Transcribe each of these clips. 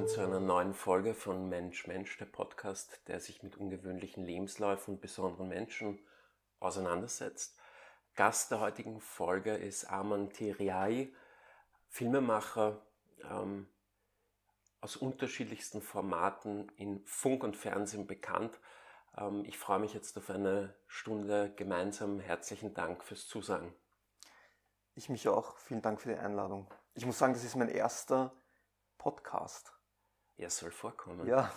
willkommen zu einer neuen Folge von Mensch Mensch, der Podcast, der sich mit ungewöhnlichen Lebensläufen und besonderen Menschen auseinandersetzt. Gast der heutigen Folge ist Arman Tiriai, Filmemacher ähm, aus unterschiedlichsten Formaten in Funk und Fernsehen bekannt. Ähm, ich freue mich jetzt auf eine Stunde gemeinsam. Herzlichen Dank fürs Zusagen. Ich mich auch. Vielen Dank für die Einladung. Ich muss sagen, das ist mein erster Podcast. Ja, soll vorkommen. Ja.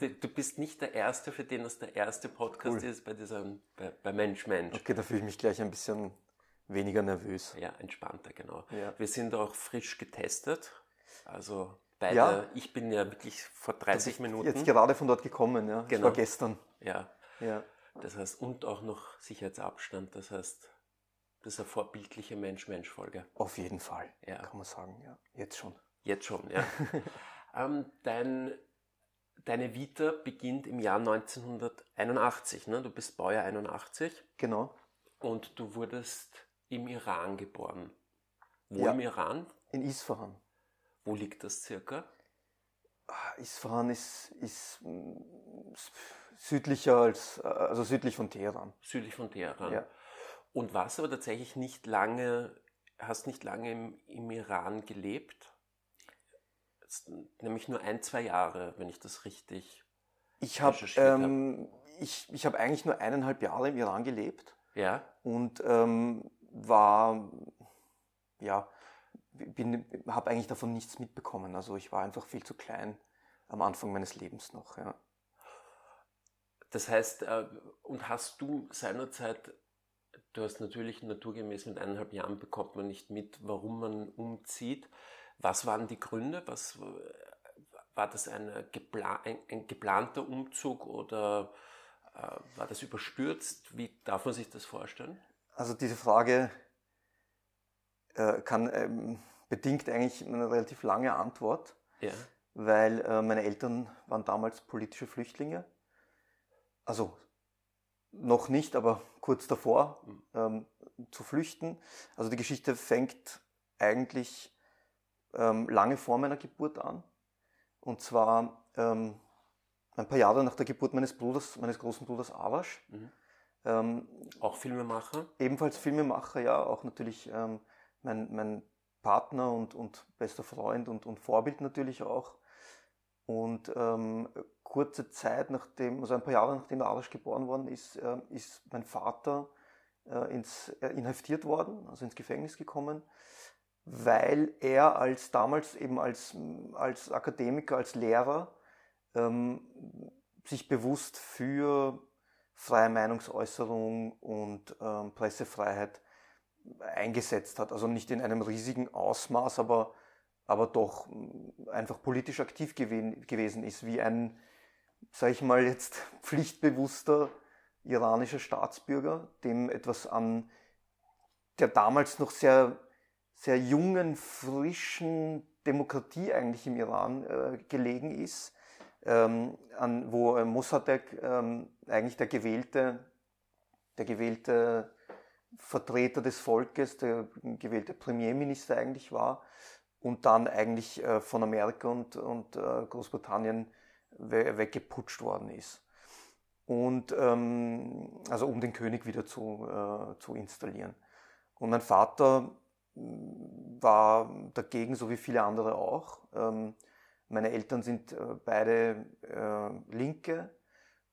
ja. Du bist nicht der Erste, für den das der erste Podcast cool. ist bei diesem, bei, bei, Mensch Mensch. Okay, da fühle ich mich gleich ein bisschen weniger nervös. Ja, entspannter, genau. Ja. Wir sind auch frisch getestet. Also beide, ja. ich bin ja wirklich vor 30 Minuten. Jetzt gerade von dort gekommen, ja. Genau. Ich war gestern. Ja. Ja. Das heißt, und auch noch Sicherheitsabstand. Das heißt, das ist eine vorbildliche Mensch-Mensch-Folge. Auf jeden Fall, ja. kann man sagen, ja. Jetzt schon. Jetzt schon, ja. ähm, dein, deine Vita beginnt im Jahr 1981, ne? Du bist Baujahr 81. Genau. Und du wurdest im Iran geboren. Wo ja. im Iran? In Isfahan. Wo liegt das circa? Ah, Isfahan ist, ist mm, südlicher als, also südlich von Teheran. Südlich von Teheran. Ja. Und warst aber tatsächlich nicht lange, hast nicht lange im, im Iran gelebt? Nämlich nur ein, zwei Jahre, wenn ich das richtig. Ich habe ähm, ich, ich hab eigentlich nur eineinhalb Jahre im Iran gelebt. Ja. Und ähm, war, ja, habe eigentlich davon nichts mitbekommen. Also ich war einfach viel zu klein am Anfang meines Lebens noch. Ja. Das heißt, äh, und hast du seinerzeit, du hast natürlich naturgemäß mit eineinhalb Jahren bekommt man nicht mit, warum man umzieht. Was waren die Gründe? Was, war das ein, geplan, ein, ein geplanter Umzug oder äh, war das überstürzt? Wie darf man sich das vorstellen? Also diese Frage äh, kann, ähm, bedingt eigentlich eine relativ lange Antwort, ja. weil äh, meine Eltern waren damals politische Flüchtlinge. Also noch nicht, aber kurz davor mhm. ähm, zu flüchten. Also die Geschichte fängt eigentlich ähm, lange vor meiner Geburt an. Und zwar ähm, ein paar Jahre nach der Geburt meines Bruders, meines großen Bruders Avash. Mhm. Ähm, auch Filmemacher? Ebenfalls Filmemacher, ja. Auch natürlich ähm, mein, mein Partner und, und bester Freund und, und Vorbild natürlich auch. Und ähm, kurze Zeit nachdem, also ein paar Jahre nachdem der Arash geboren worden ist, äh, ist mein Vater äh, ins, äh, inhaftiert worden, also ins Gefängnis gekommen weil er als damals eben als, als Akademiker, als Lehrer ähm, sich bewusst für freie Meinungsäußerung und ähm, Pressefreiheit eingesetzt hat. Also nicht in einem riesigen Ausmaß, aber, aber doch einfach politisch aktiv gewesen, gewesen ist, wie ein, sage ich mal jetzt, pflichtbewusster iranischer Staatsbürger, dem etwas an der damals noch sehr sehr jungen, frischen Demokratie eigentlich im Iran äh, gelegen ist, ähm, an, wo äh, Mossadegh ähm, eigentlich der gewählte, der gewählte Vertreter des Volkes, der gewählte Premierminister eigentlich war und dann eigentlich äh, von Amerika und, und äh, Großbritannien we weggeputscht worden ist. Und ähm, also um den König wieder zu, äh, zu installieren. Und mein Vater war dagegen, so wie viele andere auch. Ähm, meine Eltern sind äh, beide äh, Linke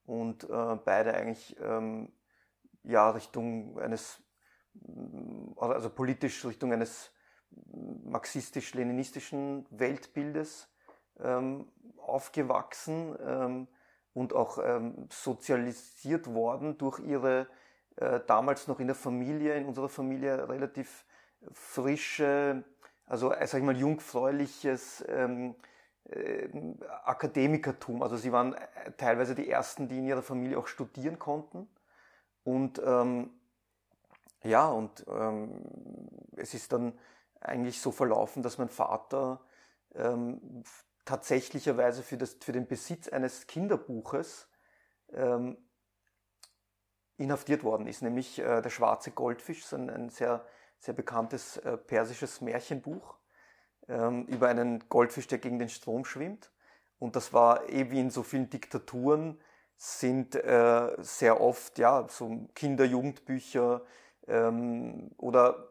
und äh, beide eigentlich ähm, ja Richtung eines, also politisch Richtung eines marxistisch-leninistischen Weltbildes ähm, aufgewachsen und auch sozialisiert worden durch ihre damals noch in der Familie, in unserer Familie relativ frische, also äh, sag ich mal jungfräuliches ähm, äh, Akademikertum. Also sie waren äh, teilweise die ersten, die in ihrer Familie auch studieren konnten. Und ähm, ja, und ähm, es ist dann eigentlich so verlaufen, dass mein Vater ähm, tatsächlicherweise für, das, für den Besitz eines Kinderbuches ähm, inhaftiert worden ist, nämlich äh, der schwarze Goldfisch, so ein, ein sehr sehr bekanntes äh, persisches Märchenbuch ähm, über einen Goldfisch, der gegen den Strom schwimmt. Und das war eben wie in so vielen Diktaturen, sind äh, sehr oft ja so Kinder-Jugendbücher ähm, oder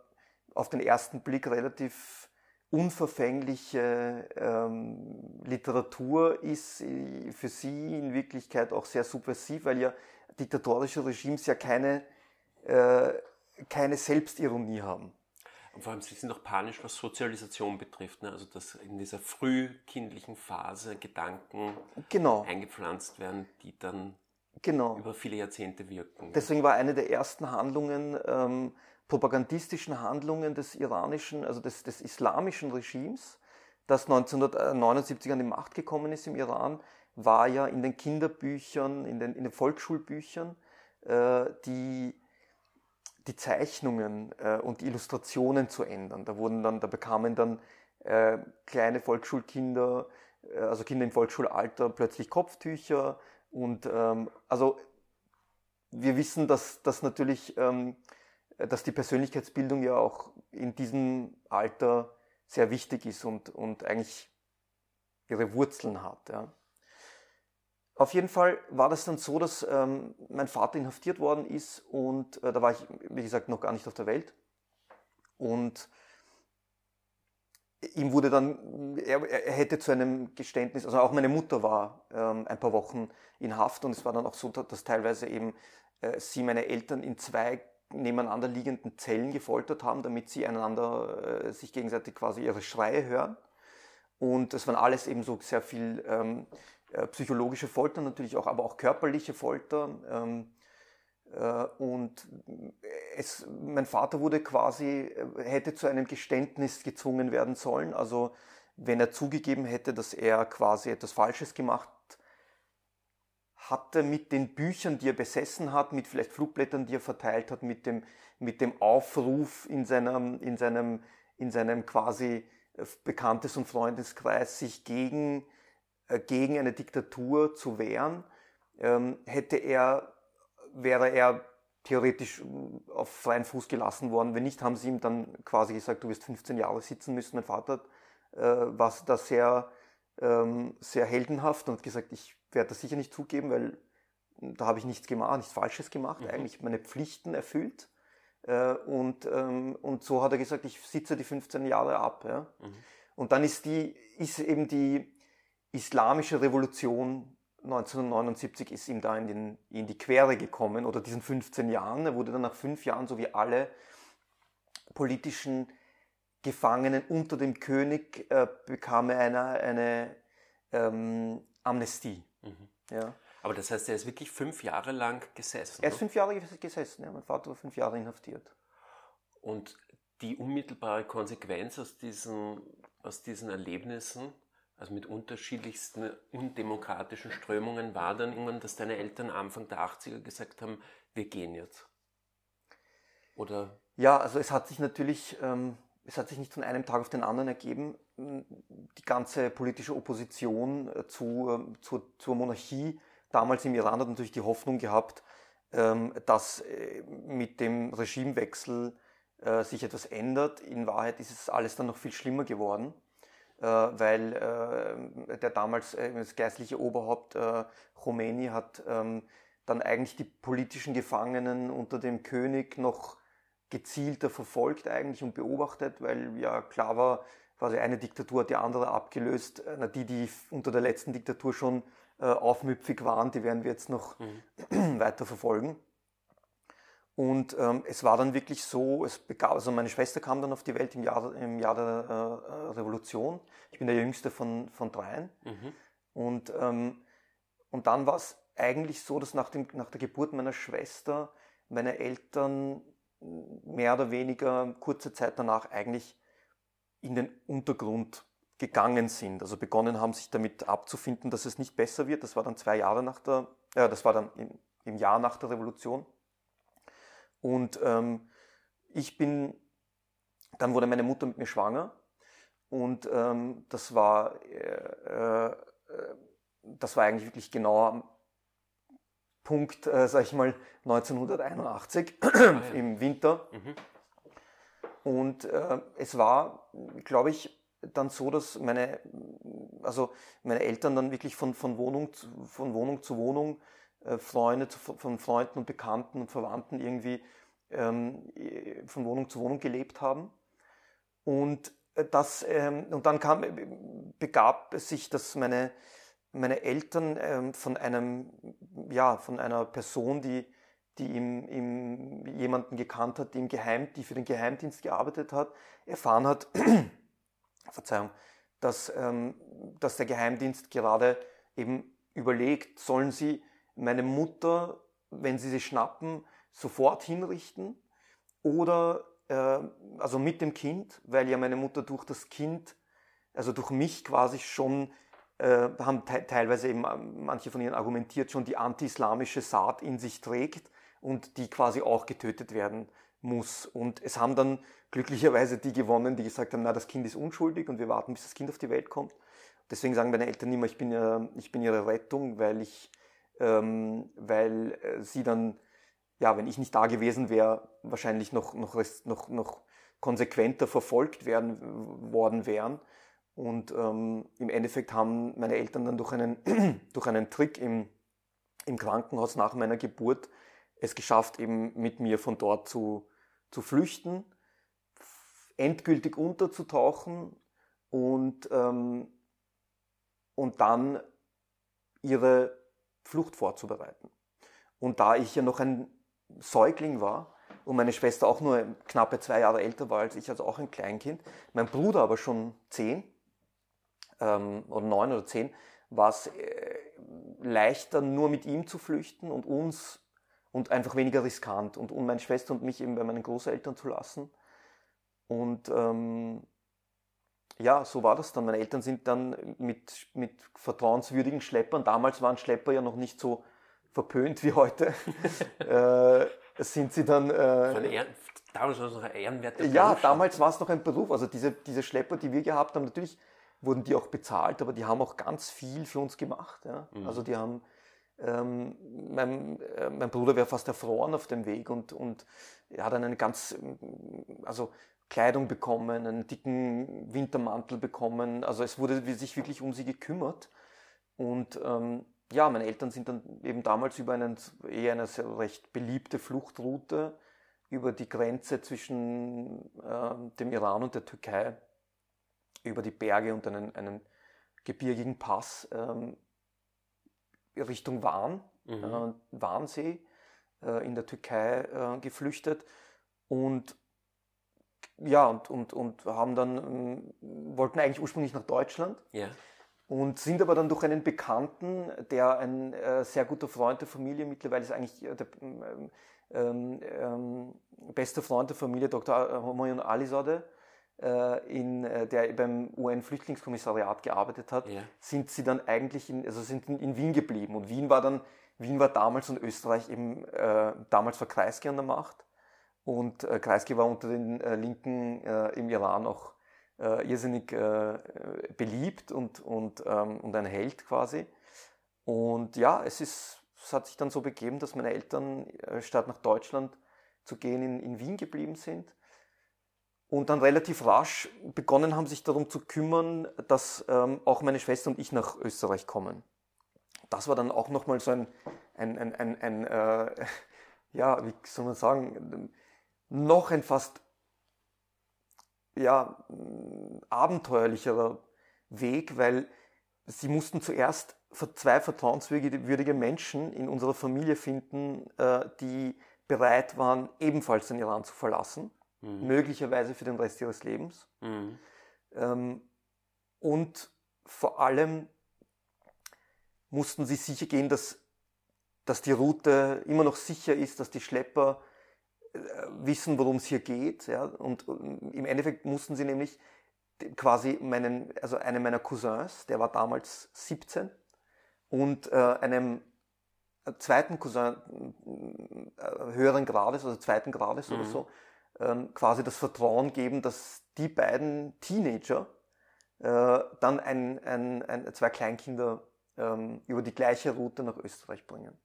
auf den ersten Blick relativ unverfängliche ähm, Literatur ist äh, für sie in Wirklichkeit auch sehr subversiv, weil ja diktatorische Regimes ja keine, äh, keine Selbstironie haben. Und vor allem, sie sind auch panisch, was Sozialisation betrifft. Ne? Also, dass in dieser frühkindlichen Phase Gedanken genau. eingepflanzt werden, die dann genau. über viele Jahrzehnte wirken. Deswegen war eine der ersten Handlungen, ähm, propagandistischen Handlungen des iranischen, also des, des islamischen Regimes, das 1979 an die Macht gekommen ist im Iran, war ja in den Kinderbüchern, in den, in den Volksschulbüchern, äh, die, die Zeichnungen äh, und die Illustrationen zu ändern. Da wurden dann, da bekamen dann äh, kleine Volksschulkinder, äh, also Kinder im Volksschulalter, plötzlich Kopftücher und ähm, also wir wissen, dass, dass natürlich, ähm, dass die Persönlichkeitsbildung ja auch in diesem Alter sehr wichtig ist und, und eigentlich ihre Wurzeln hat. Ja. Auf jeden Fall war das dann so, dass ähm, mein Vater inhaftiert worden ist und äh, da war ich, wie gesagt, noch gar nicht auf der Welt. Und ihm wurde dann, er, er hätte zu einem Geständnis, also auch meine Mutter war ähm, ein paar Wochen in Haft und es war dann auch so, dass teilweise eben äh, sie meine Eltern in zwei nebeneinander liegenden Zellen gefoltert haben, damit sie einander äh, sich gegenseitig quasi ihre Schreie hören. Und es waren alles eben so sehr viel ähm, äh, psychologische Folter natürlich auch, aber auch körperliche Folter. Ähm, äh, und es, mein Vater wurde quasi, äh, hätte zu einem Geständnis gezwungen werden sollen. Also wenn er zugegeben hätte, dass er quasi etwas Falsches gemacht hatte mit den Büchern, die er besessen hat, mit vielleicht Flugblättern, die er verteilt hat, mit dem, mit dem Aufruf in seinem, in seinem, in seinem quasi Bekanntes- und Freundeskreis, sich gegen äh, gegen eine Diktatur zu wehren, ähm, hätte er, wäre er theoretisch äh, auf freien Fuß gelassen worden. Wenn nicht, haben sie ihm dann quasi gesagt, du wirst 15 Jahre sitzen müssen. Mein Vater äh, war da sehr, ähm, sehr heldenhaft und gesagt, ich werde das sicher nicht zugeben, weil da habe ich nichts gemacht, nichts Falsches gemacht, mhm. eigentlich meine Pflichten erfüllt. Äh, und, ähm, und so hat er gesagt, ich sitze die 15 Jahre ab. Ja? Mhm. Und dann ist die, ist eben die, islamische Revolution 1979 ist ihm da in, den, in die Quere gekommen oder diesen 15 Jahren. Er wurde dann nach fünf Jahren, so wie alle politischen Gefangenen unter dem König, äh, bekam er eine, eine ähm, Amnestie. Mhm. Ja. Aber das heißt, er ist wirklich fünf Jahre lang gesessen? Er ist fünf Jahre gesessen, ja. Mein Vater war fünf Jahre inhaftiert. Und die unmittelbare Konsequenz aus diesen, aus diesen Erlebnissen also mit unterschiedlichsten undemokratischen Strömungen, war dann irgendwann, dass deine Eltern Anfang der 80er gesagt haben, wir gehen jetzt? Oder? Ja, also es hat sich natürlich, ähm, es hat sich nicht von einem Tag auf den anderen ergeben. Die ganze politische Opposition äh, zu, äh, zu, zur Monarchie damals im Iran hat natürlich die Hoffnung gehabt, ähm, dass äh, mit dem Regimewechsel äh, sich etwas ändert. In Wahrheit ist es alles dann noch viel schlimmer geworden. Äh, weil äh, der damals äh, das geistliche Oberhaupt Khomeini hat ähm, dann eigentlich die politischen Gefangenen unter dem König noch gezielter verfolgt eigentlich und beobachtet, weil ja klar war, quasi eine Diktatur hat die andere abgelöst. Die, die unter der letzten Diktatur schon aufmüpfig waren, die werden wir jetzt noch mhm. weiter verfolgen. Und ähm, es war dann wirklich so, es begab, also meine Schwester kam dann auf die Welt im Jahr, im Jahr der äh, Revolution. Ich bin der jüngste von, von dreien. Mhm. Und, ähm, und dann war es eigentlich so, dass nach, dem, nach der Geburt meiner Schwester meine Eltern mehr oder weniger kurze Zeit danach eigentlich in den Untergrund gegangen sind. Also begonnen haben, sich damit abzufinden, dass es nicht besser wird. Das war dann zwei Jahre nach der, äh, das war dann im, im Jahr nach der Revolution. Und ähm, ich bin, dann wurde meine Mutter mit mir schwanger und ähm, das war, äh, äh, das war eigentlich wirklich genau Punkt, äh, sag ich mal, 1981 ah, ja. im Winter. Mhm. Und äh, es war, glaube ich, dann so, dass meine, also meine Eltern dann wirklich von, von, Wohnung, zu, von Wohnung zu Wohnung, äh, Freunde von Freunden und Bekannten und Verwandten irgendwie ähm, von Wohnung zu Wohnung gelebt haben. Und, äh, das, ähm, und dann kam, begab es sich, dass meine, meine Eltern ähm, von einem, ja, von einer Person, die, die im, im, jemanden gekannt hat, die, im Geheim, die für den Geheimdienst gearbeitet hat, erfahren hat, Verzeihung, dass, ähm, dass der Geheimdienst gerade eben überlegt, sollen sie meine Mutter, wenn sie sie schnappen, sofort hinrichten oder äh, also mit dem Kind, weil ja meine Mutter durch das Kind, also durch mich quasi schon, äh, haben te teilweise eben ähm, manche von ihnen argumentiert, schon die anti-islamische Saat in sich trägt und die quasi auch getötet werden muss. Und es haben dann glücklicherweise die gewonnen, die gesagt haben, na, das Kind ist unschuldig und wir warten, bis das Kind auf die Welt kommt. Deswegen sagen meine Eltern immer, ich bin, äh, ich bin ihre Rettung, weil ich, ähm, weil äh, sie dann, ja, wenn ich nicht da gewesen wäre, wahrscheinlich noch, noch, noch, noch konsequenter verfolgt werden, worden wären. Und ähm, im Endeffekt haben meine Eltern dann durch einen, durch einen Trick im, im Krankenhaus nach meiner Geburt es geschafft, eben mit mir von dort zu, zu flüchten, endgültig unterzutauchen und, ähm, und dann ihre Flucht vorzubereiten. Und da ich ja noch ein Säugling war und meine Schwester auch nur knappe zwei Jahre älter war als ich, also auch ein Kleinkind, mein Bruder aber schon zehn ähm, oder neun oder zehn, war es äh, leichter, nur mit ihm zu flüchten und uns und einfach weniger riskant und um meine Schwester und mich eben bei meinen Großeltern zu lassen. Und ähm, ja, so war das dann. Meine Eltern sind dann mit, mit vertrauenswürdigen Schleppern, damals waren Schlepper ja noch nicht so verpönt wie heute, äh, sind sie dann... Äh, damals war es noch ein ehrenwerter Beruf. Ja, damals war es noch ein Beruf. Also diese, diese Schlepper, die wir gehabt haben, natürlich wurden die auch bezahlt, aber die haben auch ganz viel für uns gemacht. Ja? Mhm. Also die haben ähm, mein, äh, mein, Bruder wäre fast erfroren auf dem Weg und, und er hat eine ganz, also Kleidung bekommen, einen dicken Wintermantel bekommen. Also es wurde sich wirklich um sie gekümmert. Und ähm, ja, meine Eltern sind dann eben damals über einen, eher eine sehr recht beliebte Fluchtroute über die Grenze zwischen äh, dem Iran und der Türkei, über die Berge und einen, einen gebirgigen Pass ähm, Richtung Van, mhm. äh, Warnsee äh, in der Türkei äh, geflüchtet und ja, und, und, und haben dann, ähm, wollten eigentlich ursprünglich nach Deutschland. Ja. Und sind aber dann durch einen Bekannten, der ein äh, sehr guter Freund der Familie mittlerweile ist eigentlich äh, der ähm, ähm, ähm, beste Freund der Familie, Dr. Homoyon Alizadeh, äh, in, äh, der beim UN-Flüchtlingskommissariat gearbeitet hat, ja. sind sie dann eigentlich in, also sind in Wien geblieben. Und Wien war dann, Wien war damals und Österreich eben, äh, damals war Kreisky an der Macht. Und äh, Kreisky war unter den äh, Linken äh, im Iran auch äh, irrsinnig äh, beliebt und, und, ähm, und ein Held quasi. Und ja, es, ist, es hat sich dann so begeben, dass meine Eltern äh, statt nach Deutschland zu gehen in, in Wien geblieben sind und dann relativ rasch begonnen haben, sich darum zu kümmern, dass ähm, auch meine Schwester und ich nach Österreich kommen. Das war dann auch nochmal so ein, ein, ein, ein, ein äh, ja, wie soll man sagen, noch ein fast ja, abenteuerlicherer Weg, weil sie mussten zuerst zwei vertrauenswürdige Menschen in unserer Familie finden, äh, die bereit waren, ebenfalls den Iran zu verlassen mhm. möglicherweise für den Rest ihres Lebens. Mhm. Ähm, und vor allem mussten sie sicher gehen, dass, dass die Route immer noch sicher ist, dass die Schlepper wissen, worum es hier geht. Ja? Und äh, im Endeffekt mussten sie nämlich quasi meinen, also einem meiner Cousins, der war damals 17, und äh, einem zweiten Cousin äh, höheren Grades, also zweiten Grades mhm. oder so, ähm, quasi das Vertrauen geben, dass die beiden Teenager äh, dann ein, ein, ein, zwei Kleinkinder ähm, über die gleiche Route nach Österreich bringen.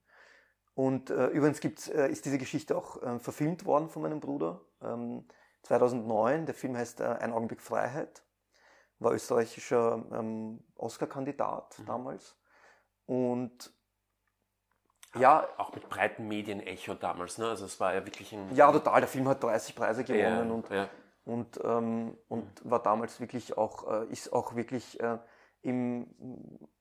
Und äh, übrigens gibt's, äh, ist diese Geschichte auch äh, verfilmt worden von meinem Bruder. Ähm, 2009, der Film heißt äh, Ein Augenblick Freiheit. war österreichischer ähm, Oscar-Kandidat mhm. damals. Und ja. Auch mit breiten Medienecho damals, ne? Also es war ja wirklich ein. Ja, total. Der Film hat 30 Preise gewonnen ja, und, ja. und, ähm, und war damals wirklich auch, äh, ist auch wirklich äh, im,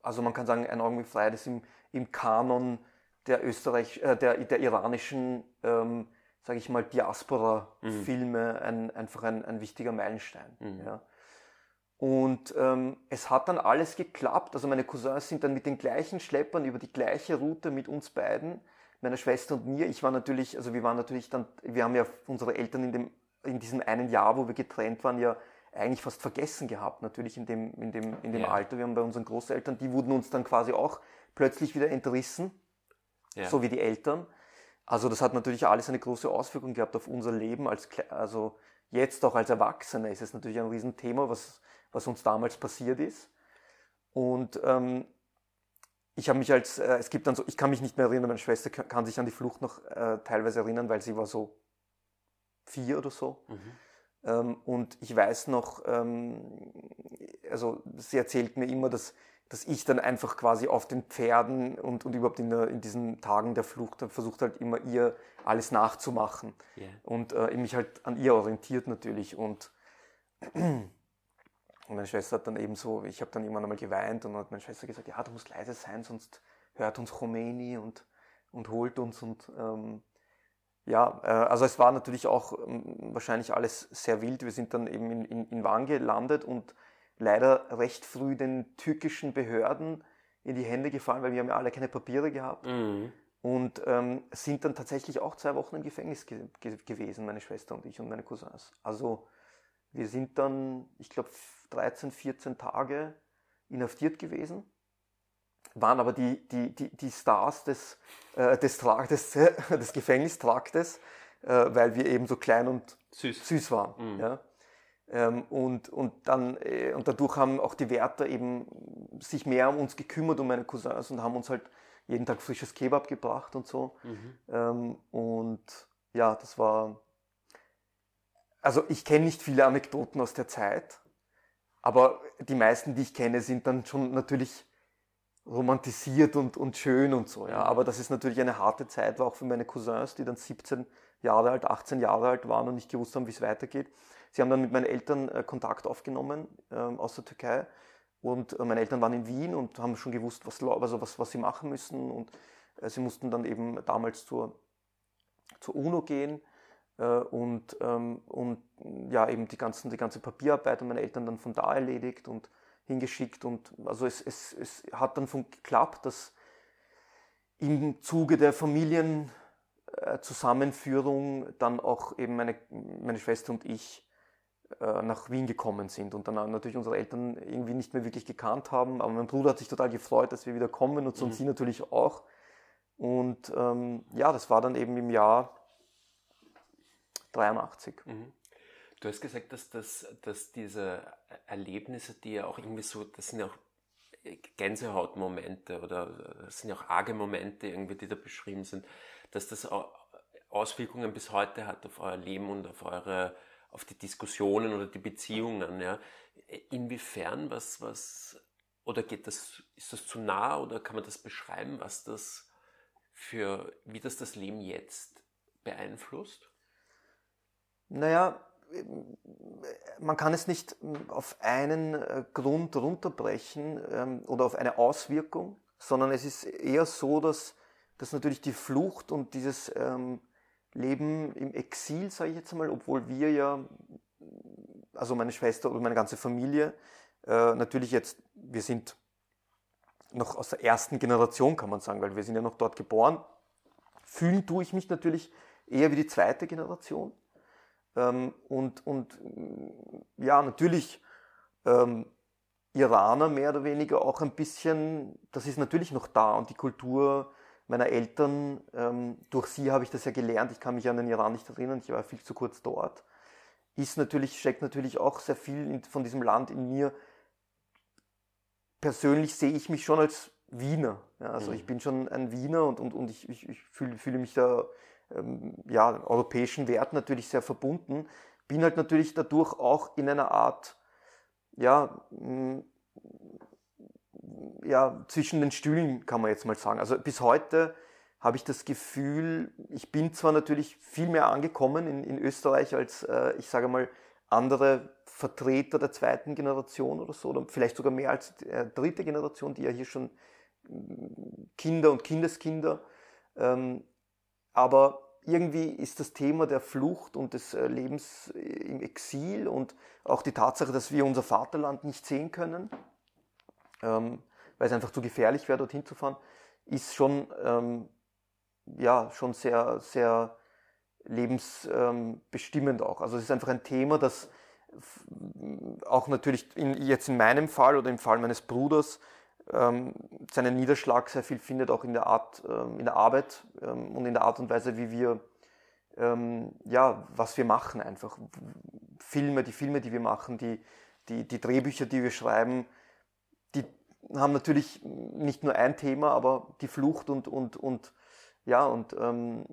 also man kann sagen, ein Augenblick Freiheit ist im, im Kanon der Österreich, äh, der, der iranischen, ähm, sage ich mal, Diaspora-Filme mhm. ein, einfach ein, ein wichtiger Meilenstein. Mhm. Ja. Und ähm, es hat dann alles geklappt. Also meine Cousins sind dann mit den gleichen Schleppern über die gleiche Route mit uns beiden, meiner Schwester und mir. Ich war natürlich, also wir waren natürlich dann, wir haben ja unsere Eltern in dem, in diesem einen Jahr, wo wir getrennt waren, ja eigentlich fast vergessen gehabt, natürlich in dem, in dem, in dem ja. Alter. Wir haben bei unseren Großeltern, die wurden uns dann quasi auch plötzlich wieder entrissen, ja. so wie die Eltern. Also das hat natürlich alles eine große Auswirkung gehabt auf unser Leben. Als, also jetzt auch als Erwachsene ist es natürlich ein Riesenthema, was, was uns damals passiert ist. Und ähm, ich habe mich als, äh, es gibt dann so, ich kann mich nicht mehr erinnern, meine Schwester kann sich an die Flucht noch äh, teilweise erinnern, weil sie war so vier oder so. Mhm. Ähm, und ich weiß noch, ähm, also sie erzählt mir immer, dass, dass ich dann einfach quasi auf den Pferden und, und überhaupt in, der, in diesen Tagen der Flucht versucht halt immer ihr alles nachzumachen. Yeah. Und äh, mich halt an ihr orientiert natürlich. Und und meine Schwester hat dann eben so, ich habe dann irgendwann einmal geweint und hat meine Schwester gesagt, ja, du musst leise sein, sonst hört uns Khomeini und, und holt uns und ähm, ja, äh, also es war natürlich auch ähm, wahrscheinlich alles sehr wild. Wir sind dann eben in, in, in Van gelandet und leider recht früh den türkischen Behörden in die Hände gefallen, weil wir haben ja alle keine Papiere gehabt. Mhm. Und ähm, sind dann tatsächlich auch zwei Wochen im Gefängnis ge ge gewesen, meine Schwester und ich und meine Cousins. Also wir sind dann, ich glaube, 13, 14 Tage inhaftiert gewesen, waren aber die, die, die, die Stars des, äh, des, äh, des Gefängnistraktes, äh, weil wir eben so klein und süß, süß waren. Mhm. Ja? Ähm, und, und, dann, äh, und dadurch haben auch die Wärter eben sich mehr um uns gekümmert, um meine Cousins und haben uns halt jeden Tag frisches Kebab gebracht und so. Mhm. Ähm, und ja, das war. Also ich kenne nicht viele Anekdoten aus der Zeit, aber die meisten, die ich kenne, sind dann schon natürlich romantisiert und, und schön und so. Ja. Aber das ist natürlich eine harte Zeit, war auch für meine Cousins, die dann 17 Jahre alt, 18 Jahre alt waren und nicht gewusst haben, wie es weitergeht. Sie haben dann mit meinen Eltern äh, Kontakt aufgenommen äh, aus der Türkei. Und äh, meine Eltern waren in Wien und haben schon gewusst, was, also was, was sie machen müssen. Und äh, sie mussten dann eben damals zur, zur UNO gehen und, ähm, und ja, eben die, ganzen, die ganze Papierarbeit und meine Eltern dann von da erledigt und hingeschickt. Und also es, es, es hat dann geklappt, dass im Zuge der Familienzusammenführung dann auch eben meine, meine Schwester und ich nach Wien gekommen sind und dann natürlich unsere Eltern irgendwie nicht mehr wirklich gekannt haben. Aber mein Bruder hat sich total gefreut, dass wir wieder kommen und so mhm. und sie natürlich auch. Und ähm, ja, das war dann eben im Jahr 83. Mhm. Du hast gesagt, dass, dass, dass diese Erlebnisse, die ja auch irgendwie so, das sind ja auch Gänsehautmomente oder das sind ja auch arge Momente irgendwie, die da beschrieben sind, dass das Auswirkungen bis heute hat auf euer Leben und auf eure, auf die Diskussionen oder die Beziehungen, ja. Inwiefern, was, was, oder geht das, ist das zu nah oder kann man das beschreiben, was das für, wie das das Leben jetzt beeinflusst? Naja, man kann es nicht auf einen äh, Grund runterbrechen ähm, oder auf eine Auswirkung, sondern es ist eher so, dass, dass natürlich die Flucht und dieses ähm, Leben im Exil, sage ich jetzt einmal, obwohl wir ja, also meine Schwester oder meine ganze Familie, äh, natürlich jetzt, wir sind noch aus der ersten Generation, kann man sagen, weil wir sind ja noch dort geboren. Fühlen tue ich mich natürlich eher wie die zweite Generation ähm, und, und ja, natürlich ähm, Iraner mehr oder weniger auch ein bisschen, das ist natürlich noch da und die Kultur meiner Eltern, ähm, durch sie habe ich das ja gelernt, ich kann mich an den Iran nicht erinnern, ich war viel zu kurz dort, ist natürlich, steckt natürlich auch sehr viel in, von diesem Land in mir. Persönlich sehe ich mich schon als Wiener. Ja, also mhm. ich bin schon ein Wiener und, und, und ich, ich, ich fühle, fühle mich da ähm, ja, europäischen Werten natürlich sehr verbunden, bin halt natürlich dadurch auch in einer Art ja, mh, ja, zwischen den Stühlen kann man jetzt mal sagen. Also bis heute habe ich das Gefühl, ich bin zwar natürlich viel mehr angekommen in, in Österreich als, äh, ich sage mal, andere Vertreter der zweiten Generation oder so, oder vielleicht sogar mehr als äh, dritte Generation, die ja hier schon mm, Kinder und Kindeskinder. Ähm, aber irgendwie ist das Thema der Flucht und des äh, Lebens im Exil und auch die Tatsache, dass wir unser Vaterland nicht sehen können, ähm, weil es einfach zu gefährlich wäre, dorthin zu fahren, ist schon, ähm, ja, schon sehr, sehr lebensbestimmend auch. Also es ist einfach ein Thema, das auch natürlich in, jetzt in meinem Fall oder im Fall meines Bruders ähm, seinen Niederschlag sehr viel findet, auch in der Art, ähm, in der Arbeit ähm, und in der Art und Weise, wie wir, ähm, ja, was wir machen einfach. Filme, die Filme, die wir machen, die, die, die Drehbücher, die wir schreiben, haben natürlich nicht nur ein Thema, aber die Flucht und, und, und ja, und ähm,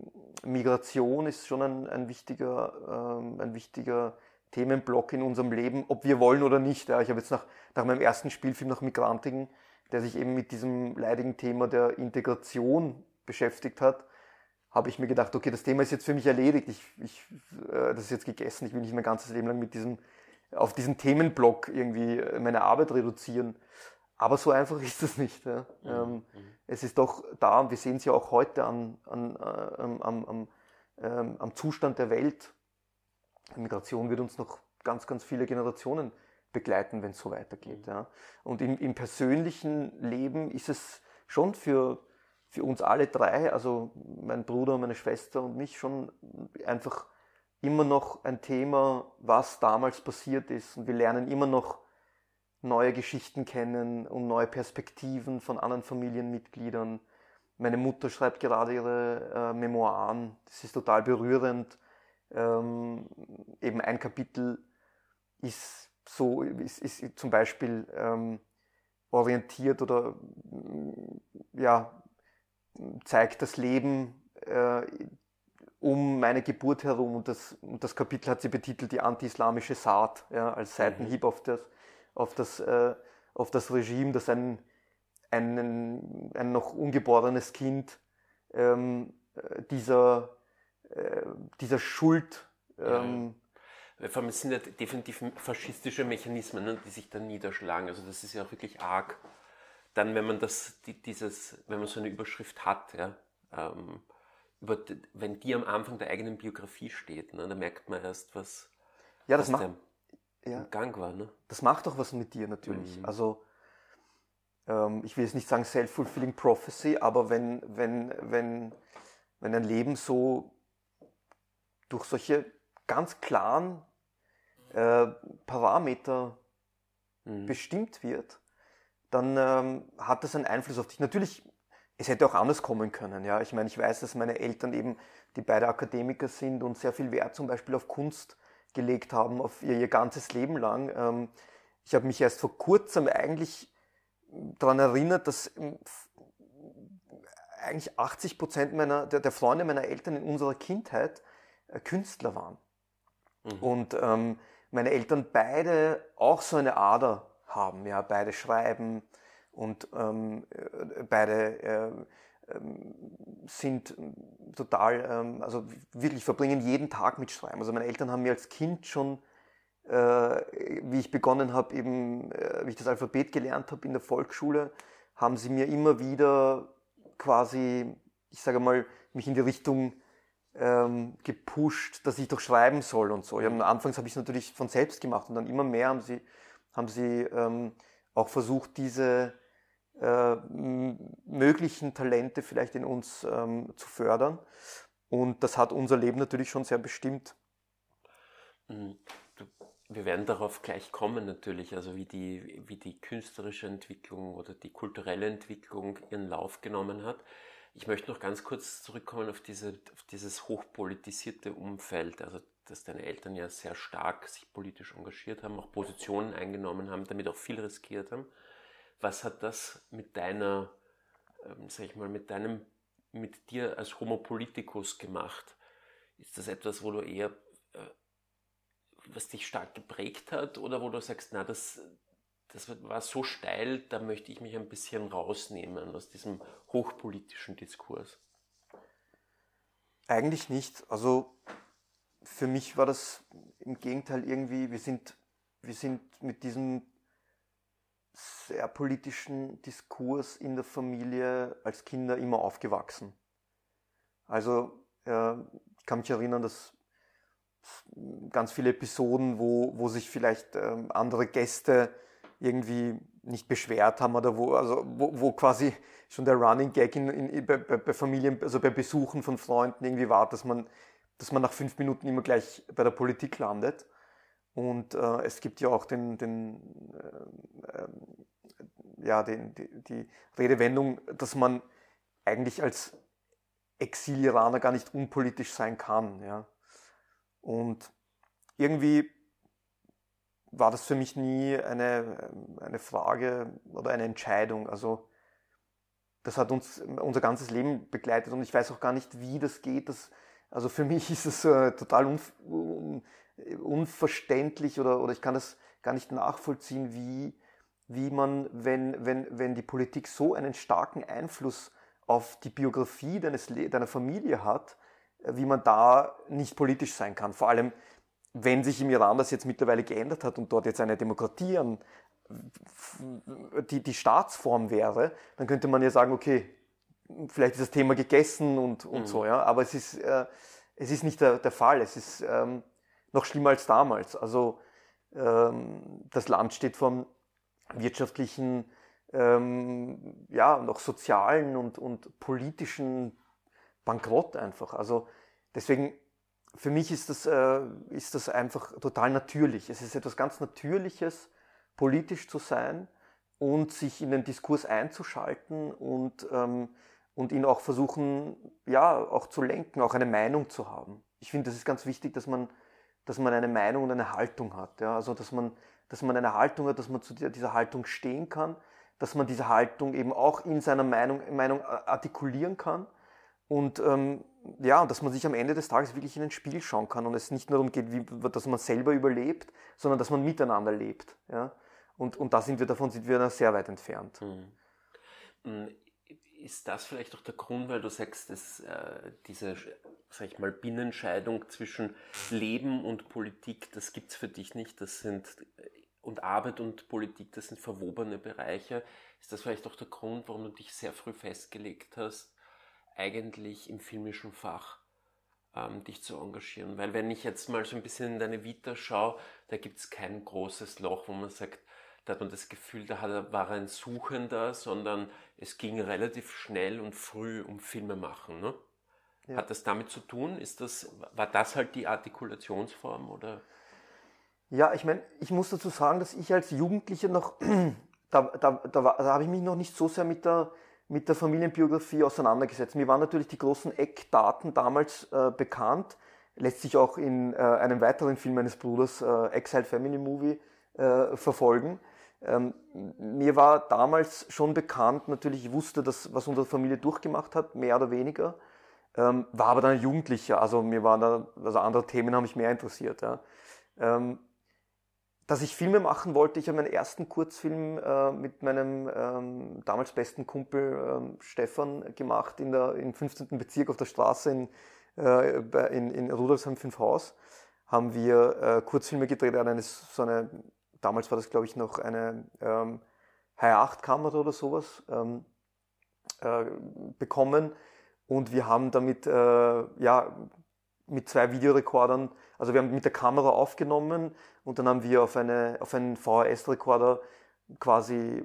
Migration ist schon ein, ein wichtiger, ähm, ein wichtiger Themenblock in unserem Leben, ob wir wollen oder nicht. Ja. Ich habe jetzt nach, nach meinem ersten Spielfilm nach Migrantigen, der sich eben mit diesem leidigen Thema der Integration beschäftigt hat, habe ich mir gedacht, okay, das Thema ist jetzt für mich erledigt. Ich, ich, äh, das ist jetzt gegessen. Ich will nicht mein ganzes Leben lang mit diesem, auf diesen Themenblock irgendwie meine Arbeit reduzieren. Aber so einfach ist das nicht. Ja. Mhm. Ähm, mhm. Es ist doch da, und wir sehen es ja auch heute an, an, äh, am, am, ähm, am Zustand der Welt. Migration wird uns noch ganz, ganz viele Generationen begleiten, wenn es so weitergeht. Mhm. Ja. Und im, im, persönlichen Leben ist es schon für, für uns alle drei, also mein Bruder, meine Schwester und mich, schon einfach immer noch ein Thema, was damals passiert ist. Und wir lernen immer noch neue Geschichten kennen und neue Perspektiven von anderen Familienmitgliedern. Meine Mutter schreibt gerade ihre äh, Memoiren. Das ist total berührend. Ähm, eben ein Kapitel ist so, ist, ist zum Beispiel ähm, orientiert oder ja, zeigt das Leben äh, um meine Geburt herum und das, und das Kapitel hat sie betitelt die anti-islamische Saat, ja, als mhm. Seitenhieb auf das, auf das, äh, auf das Regime, das ein, ein, ein noch ungeborenes Kind ähm, dieser, äh, dieser Schuld. Ähm, ja. Vor allem es sind ja definitiv faschistische Mechanismen, ne, die sich dann niederschlagen. Also das ist ja auch wirklich arg. Dann, wenn man das, die, dieses, wenn man so eine Überschrift hat, ja, ähm, über, wenn die am Anfang der eigenen Biografie steht, ne, dann merkt man erst, was, ja, das macht, ja. im Gang war. Ne? Das macht doch was mit dir natürlich. Mhm. Also ähm, ich will jetzt nicht sagen self-fulfilling prophecy, aber wenn, wenn, wenn, wenn ein Leben so durch solche ganz klaren äh, Parameter mhm. bestimmt wird, dann ähm, hat das einen Einfluss auf dich. Natürlich, es hätte auch anders kommen können. Ja, ich meine, ich weiß, dass meine Eltern eben, die beide Akademiker sind und sehr viel Wert zum Beispiel auf Kunst gelegt haben auf ihr, ihr ganzes Leben lang. Ähm, ich habe mich erst vor kurzem eigentlich daran erinnert, dass ähm, eigentlich 80 Prozent meiner, der, der, Freunde meiner Eltern in unserer Kindheit äh, Künstler waren. Mhm. Und ähm, meine Eltern beide auch so eine Ader haben, ja, beide schreiben und ähm, äh, beide äh, sind total, ähm, also wirklich verbringen jeden Tag mit Schreiben. Also meine Eltern haben mir als Kind schon, äh, wie ich begonnen habe, eben, äh, wie ich das Alphabet gelernt habe in der Volksschule, haben sie mir immer wieder quasi, ich sage mal, mich in die Richtung ähm, gepusht, dass ich doch schreiben soll und so. Ja, anfangs habe ich es natürlich von selbst gemacht und dann immer mehr haben sie, haben sie ähm, auch versucht, diese äh, möglichen Talente vielleicht in uns ähm, zu fördern. Und das hat unser Leben natürlich schon sehr bestimmt. Mhm. Wir werden darauf gleich kommen natürlich, also wie die, wie die künstlerische Entwicklung oder die kulturelle Entwicklung ihren Lauf genommen hat. Ich möchte noch ganz kurz zurückkommen auf, diese, auf dieses hochpolitisierte Umfeld, also dass deine Eltern ja sehr stark sich politisch engagiert haben, auch Positionen eingenommen haben, damit auch viel riskiert haben. Was hat das mit deiner, ähm, sag ich mal, mit deinem, mit dir als Homo politicus gemacht? Ist das etwas, wo du eher, äh, was dich stark geprägt hat oder wo du sagst, na, das, das war so steil, da möchte ich mich ein bisschen rausnehmen aus diesem hochpolitischen Diskurs? Eigentlich nicht. Also für mich war das im Gegenteil irgendwie, wir sind, wir sind mit diesem sehr politischen Diskurs in der Familie als Kinder immer aufgewachsen. Also äh, ich kann mich erinnern, dass ganz viele Episoden, wo, wo sich vielleicht ähm, andere Gäste irgendwie nicht beschwert haben oder wo, also wo, wo quasi schon der Running Gag in, in, bei, bei Familien, also bei Besuchen von Freunden irgendwie war, dass man, dass man nach fünf Minuten immer gleich bei der Politik landet. Und äh, es gibt ja auch den, den, äh, äh, ja, den, die, die Redewendung, dass man eigentlich als Exil-Iraner gar nicht unpolitisch sein kann. Ja. Und irgendwie war das für mich nie eine, eine Frage oder eine Entscheidung. Also das hat uns unser ganzes Leben begleitet und ich weiß auch gar nicht, wie das geht. Das, also für mich ist es äh, total un unverständlich oder, oder ich kann das gar nicht nachvollziehen, wie, wie man, wenn, wenn, wenn die Politik so einen starken Einfluss auf die Biografie deines, deiner Familie hat, äh, wie man da nicht politisch sein kann. Vor allem, wenn sich im Iran das jetzt mittlerweile geändert hat und dort jetzt eine Demokratie an, die, die Staatsform wäre, dann könnte man ja sagen, okay, vielleicht ist das Thema gegessen und, und mhm. so, ja. Aber es ist, äh, es ist nicht der, der Fall. Es ist ähm, noch schlimmer als damals. Also ähm, das Land steht vor wirtschaftlichen, ähm, ja, noch sozialen und, und politischen Bankrott einfach. Also deswegen, für mich ist das, äh, ist das einfach total natürlich. Es ist etwas ganz Natürliches, politisch zu sein und sich in den Diskurs einzuschalten und, ähm, und ihn auch versuchen, ja, auch zu lenken, auch eine Meinung zu haben. Ich finde, das ist ganz wichtig, dass man, dass man eine Meinung und eine Haltung hat. Ja? Also, dass man, dass man eine Haltung hat, dass man zu dieser Haltung stehen kann, dass man diese Haltung eben auch in seiner Meinung, Meinung artikulieren kann und ähm, ja, dass man sich am Ende des Tages wirklich in ein Spiel schauen kann und es nicht nur darum geht, wie, dass man selber überlebt, sondern dass man miteinander lebt. Ja? Und, und da sind wir davon sind wir sehr weit entfernt. Mhm. Ist das vielleicht auch der Grund, weil du sagst, dass äh, diese, sag ich mal, Binnenscheidung zwischen Leben und Politik, das gibt es für dich nicht, das sind und Arbeit und Politik, das sind verwobene Bereiche. Ist das vielleicht auch der Grund, warum du dich sehr früh festgelegt hast, eigentlich im filmischen Fach ähm, dich zu engagieren. Weil wenn ich jetzt mal so ein bisschen in deine Vita schaue, da gibt es kein großes Loch, wo man sagt, da hat man das Gefühl, da war ein Suchender, sondern es ging relativ schnell und früh um Filme machen. Ne? Ja. Hat das damit zu tun? Ist das, war das halt die Artikulationsform? Oder? Ja, ich meine, ich muss dazu sagen, dass ich als Jugendlicher noch, da, da, da, da habe ich mich noch nicht so sehr mit der mit der Familienbiografie auseinandergesetzt. Mir waren natürlich die großen Eckdaten damals äh, bekannt, lässt sich auch in äh, einem weiteren Film meines Bruders, äh, Exile Family Movie, äh, verfolgen. Ähm, mir war damals schon bekannt, natürlich, ich wusste, dass, was unsere Familie durchgemacht hat, mehr oder weniger, ähm, war aber dann Jugendlicher, also mir waren da, also andere Themen haben mich mehr interessiert. Ja. Ähm, dass ich Filme machen wollte. Ich habe meinen ersten Kurzfilm äh, mit meinem ähm, damals besten Kumpel ähm, Stefan gemacht in der, im 15. Bezirk auf der Straße in, äh, in, in Rudolfsheim 5 Haus. Haben wir äh, Kurzfilme gedreht, eine, so eine, damals war das glaube ich noch eine ähm, H8-Kamera oder sowas ähm, äh, bekommen. Und wir haben damit äh, ja, mit zwei Videorekordern, also wir haben mit der Kamera aufgenommen und dann haben wir auf, eine, auf einen VHS-Rekorder quasi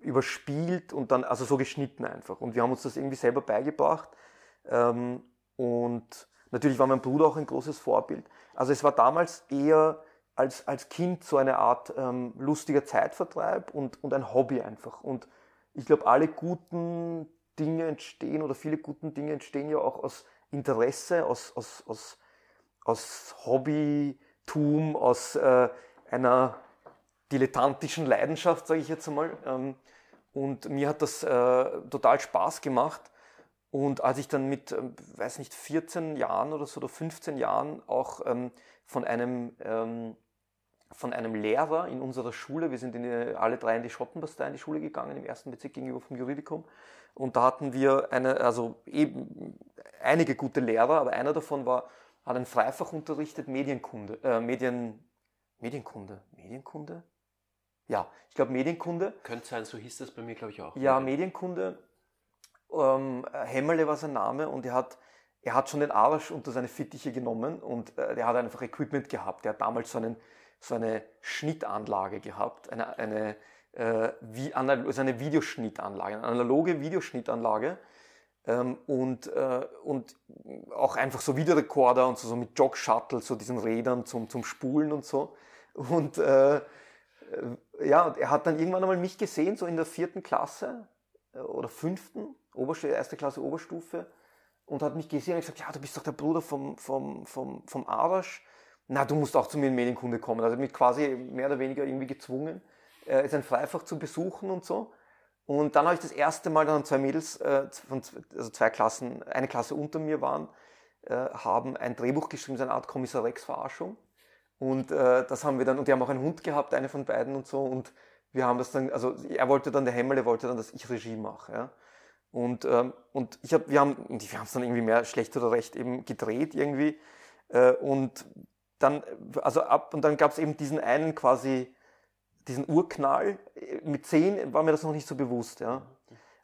überspielt und dann, also so geschnitten einfach. Und wir haben uns das irgendwie selber beigebracht. Ähm, und natürlich war mein Bruder auch ein großes Vorbild. Also es war damals eher als, als Kind so eine Art ähm, lustiger Zeitvertreib und, und ein Hobby einfach. Und ich glaube, alle guten Dinge entstehen oder viele guten Dinge entstehen ja auch aus Interesse, aus, aus, aus, aus Hobbytum, aus äh, einer dilettantischen Leidenschaft, sage ich jetzt einmal. Ähm, und mir hat das äh, total Spaß gemacht. Und als ich dann mit, ähm, weiß nicht, 14 Jahren oder so oder 15 Jahren auch ähm, von einem ähm, von einem Lehrer in unserer Schule, wir sind in die, alle drei in die Schottenbastei in die Schule gegangen, im ersten Bezirk gegenüber vom Juridikum. Und da hatten wir eine, also eben einige gute Lehrer, aber einer davon war, hat ein Freifach unterrichtet, Medienkunde, äh, Medien, Medienkunde, Medienkunde? Ja, ich glaube Medienkunde. Könnte sein, so hieß das bei mir, glaube ich, auch. Ja, Medienkunde. Ähm, Hemmerle war sein Name und er hat, er hat schon den Arsch unter seine Fittiche genommen und äh, er hat einfach Equipment gehabt. Er hat damals so einen so eine Schnittanlage gehabt, eine, eine, äh, wie, also eine Videoschnittanlage, eine analoge Videoschnittanlage ähm, und, äh, und auch einfach so Videorekorder und so, so mit Jog Shuttle, so diesen Rädern zum, zum Spulen und so. Und äh, äh ja, er hat dann irgendwann einmal mich gesehen, so in der vierten Klasse äh, oder fünften, Oberstufe, erste Klasse Oberstufe, und hat mich gesehen und gesagt, ja, du bist doch der Bruder vom, vom, vom, vom Arash na, du musst auch zu mir in Medienkunde kommen. Also mich quasi mehr oder weniger irgendwie gezwungen, äh, ist ein Freifach zu besuchen und so. Und dann habe ich das erste Mal dann zwei Mädels, äh, von, also zwei Klassen, eine Klasse unter mir waren, äh, haben ein Drehbuch geschrieben, so eine Art Kommissar Rex-Verarschung. Und äh, das haben wir dann, und die haben auch einen Hund gehabt, eine von beiden und so. Und wir haben das dann, also er wollte dann, der Hemmele wollte dann, dass ich Regie mache. Ja. Und, ähm, und ich hab, wir haben wir haben es dann irgendwie mehr schlecht oder recht eben gedreht irgendwie. Äh, und dann, also ab, und dann gab es eben diesen einen quasi, diesen Urknall. Mit 10 war mir das noch nicht so bewusst, ja.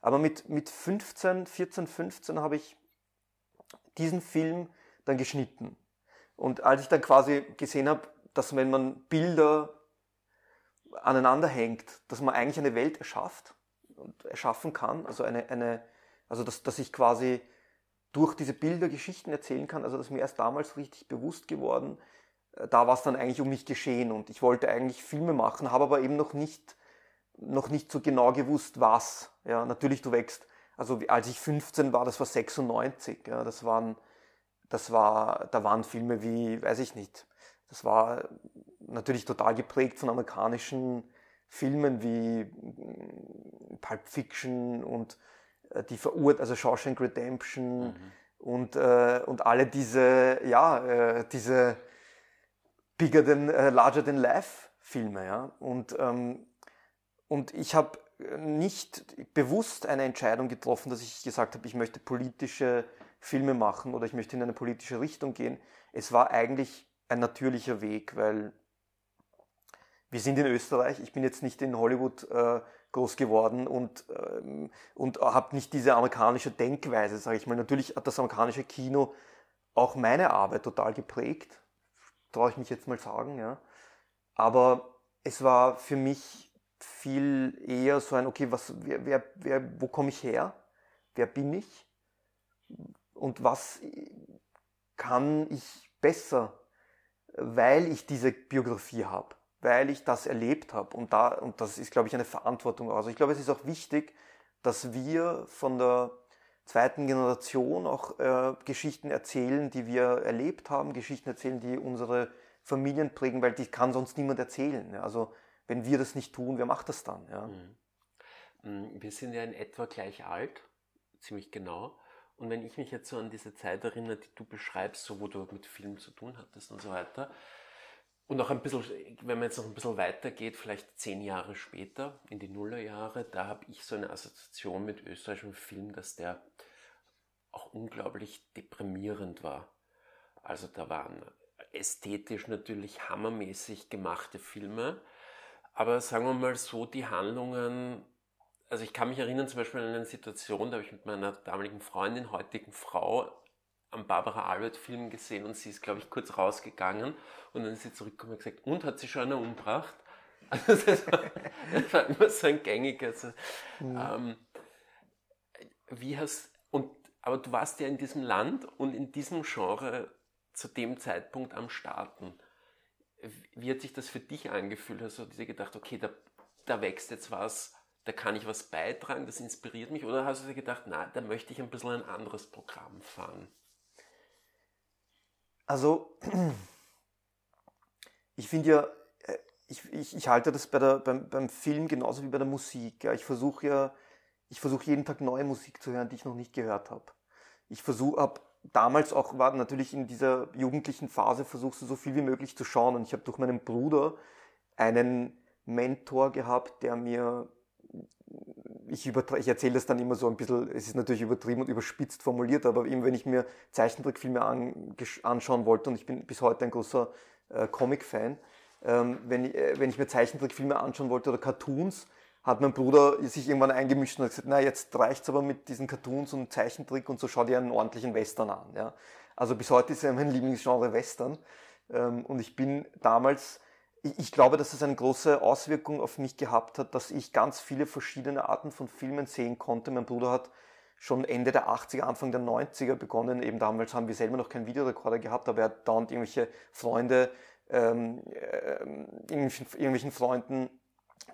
Aber mit, mit 15, 14, 15 habe ich diesen Film dann geschnitten. Und als ich dann quasi gesehen habe, dass wenn man Bilder aneinander hängt, dass man eigentlich eine Welt erschafft erschaffen kann, also eine, eine also dass, dass ich quasi durch diese Bilder Geschichten erzählen kann, also das ist mir erst damals richtig bewusst geworden, da war es dann eigentlich um mich geschehen und ich wollte eigentlich Filme machen, habe aber eben noch nicht, noch nicht so genau gewusst, was. Ja, natürlich, du wächst. Also als ich 15 war, das war 96. Ja, das waren, das war, da waren Filme wie, weiß ich nicht. Das war natürlich total geprägt von amerikanischen Filmen wie mm, Pulp Fiction und äh, die Verurt, also Shawshank Redemption mhm. und, äh, und alle diese, ja, äh, diese bigger than, äh, larger than life Filme, ja. Und, ähm, und ich habe nicht bewusst eine Entscheidung getroffen, dass ich gesagt habe, ich möchte politische Filme machen oder ich möchte in eine politische Richtung gehen. Es war eigentlich ein natürlicher Weg, weil wir sind in Österreich, ich bin jetzt nicht in Hollywood äh, groß geworden und, ähm, und habe nicht diese amerikanische Denkweise, sage ich mal. Natürlich hat das amerikanische Kino auch meine Arbeit total geprägt, traue ich mich jetzt mal sagen, ja. Aber es war für mich viel eher so ein, okay, was, wer, wer, wer, wo komme ich her? Wer bin ich? Und was kann ich besser, weil ich diese Biografie habe, weil ich das erlebt habe. Und, da, und das ist, glaube ich, eine Verantwortung. Also ich glaube, es ist auch wichtig, dass wir von der zweiten Generation auch äh, Geschichten erzählen, die wir erlebt haben, Geschichten erzählen, die unsere Familien prägen, weil die kann sonst niemand erzählen. Ja. Also wenn wir das nicht tun, wer macht das dann? Ja? Mhm. Mm, wir sind ja in etwa gleich alt, ziemlich genau. Und wenn ich mich jetzt so an diese Zeit erinnere, die du beschreibst, so wo du mit Film zu tun hattest und so weiter, und auch ein bisschen, wenn man jetzt noch ein bisschen weitergeht, vielleicht zehn Jahre später, in die Nullerjahre, da habe ich so eine Assoziation mit österreichischem Film, dass der auch unglaublich deprimierend war. Also da waren ästhetisch natürlich hammermäßig gemachte Filme, aber sagen wir mal so, die Handlungen, also ich kann mich erinnern zum Beispiel an eine Situation, da habe ich mit meiner damaligen Freundin, heutigen Frau, am Barbara Albert Film gesehen und sie ist, glaube ich, kurz rausgegangen und dann ist sie zurückgekommen und gesagt, und hat sie schon einer umgebracht? Also das war, das war immer so ein gängiges. Mhm. Ähm, wie hast, und, aber du warst ja in diesem Land und in diesem Genre zu dem Zeitpunkt am Starten. Wie hat sich das für dich angefühlt? Hast du dir gedacht, okay, da, da wächst jetzt was, da kann ich was beitragen, das inspiriert mich? Oder hast du dir gedacht, na, da möchte ich ein bisschen ein anderes Programm fahren? Also, ich finde ja, äh, ich, ich, ich, halte das bei der, beim, beim Film genauso wie bei der Musik. Ja. Ich versuche ja, ich versuche jeden Tag neue Musik zu hören, die ich noch nicht gehört habe. ich versuche, habe damals auch, war natürlich in dieser jugendlichen Phase, versuchst du so viel wie möglich zu schauen. Und ich habe durch meinen Bruder einen Mentor gehabt, der mir ich, ich erzähle das dann immer so ein bisschen, es ist natürlich übertrieben und überspitzt formuliert, aber eben wenn ich mir Zeichentrickfilme an, anschauen wollte, und ich bin bis heute ein großer äh, Comic-Fan, ähm, wenn, äh, wenn ich mir Zeichentrickfilme anschauen wollte oder Cartoons, hat mein Bruder sich irgendwann eingemischt und hat gesagt, na jetzt reicht's aber mit diesen Cartoons und Zeichentrick und so schau dir einen ordentlichen Western an. Ja? Also bis heute ist ja mein Lieblingsgenre Western. Ähm, und ich bin damals ich glaube, dass es eine große Auswirkung auf mich gehabt hat, dass ich ganz viele verschiedene Arten von Filmen sehen konnte. Mein Bruder hat schon Ende der 80er, Anfang der 90er begonnen. Eben damals haben wir selber noch keinen Videorekorder gehabt, aber er hat dauernd irgendwelche Freunde, ähm, äh, irgendwelchen, Freunden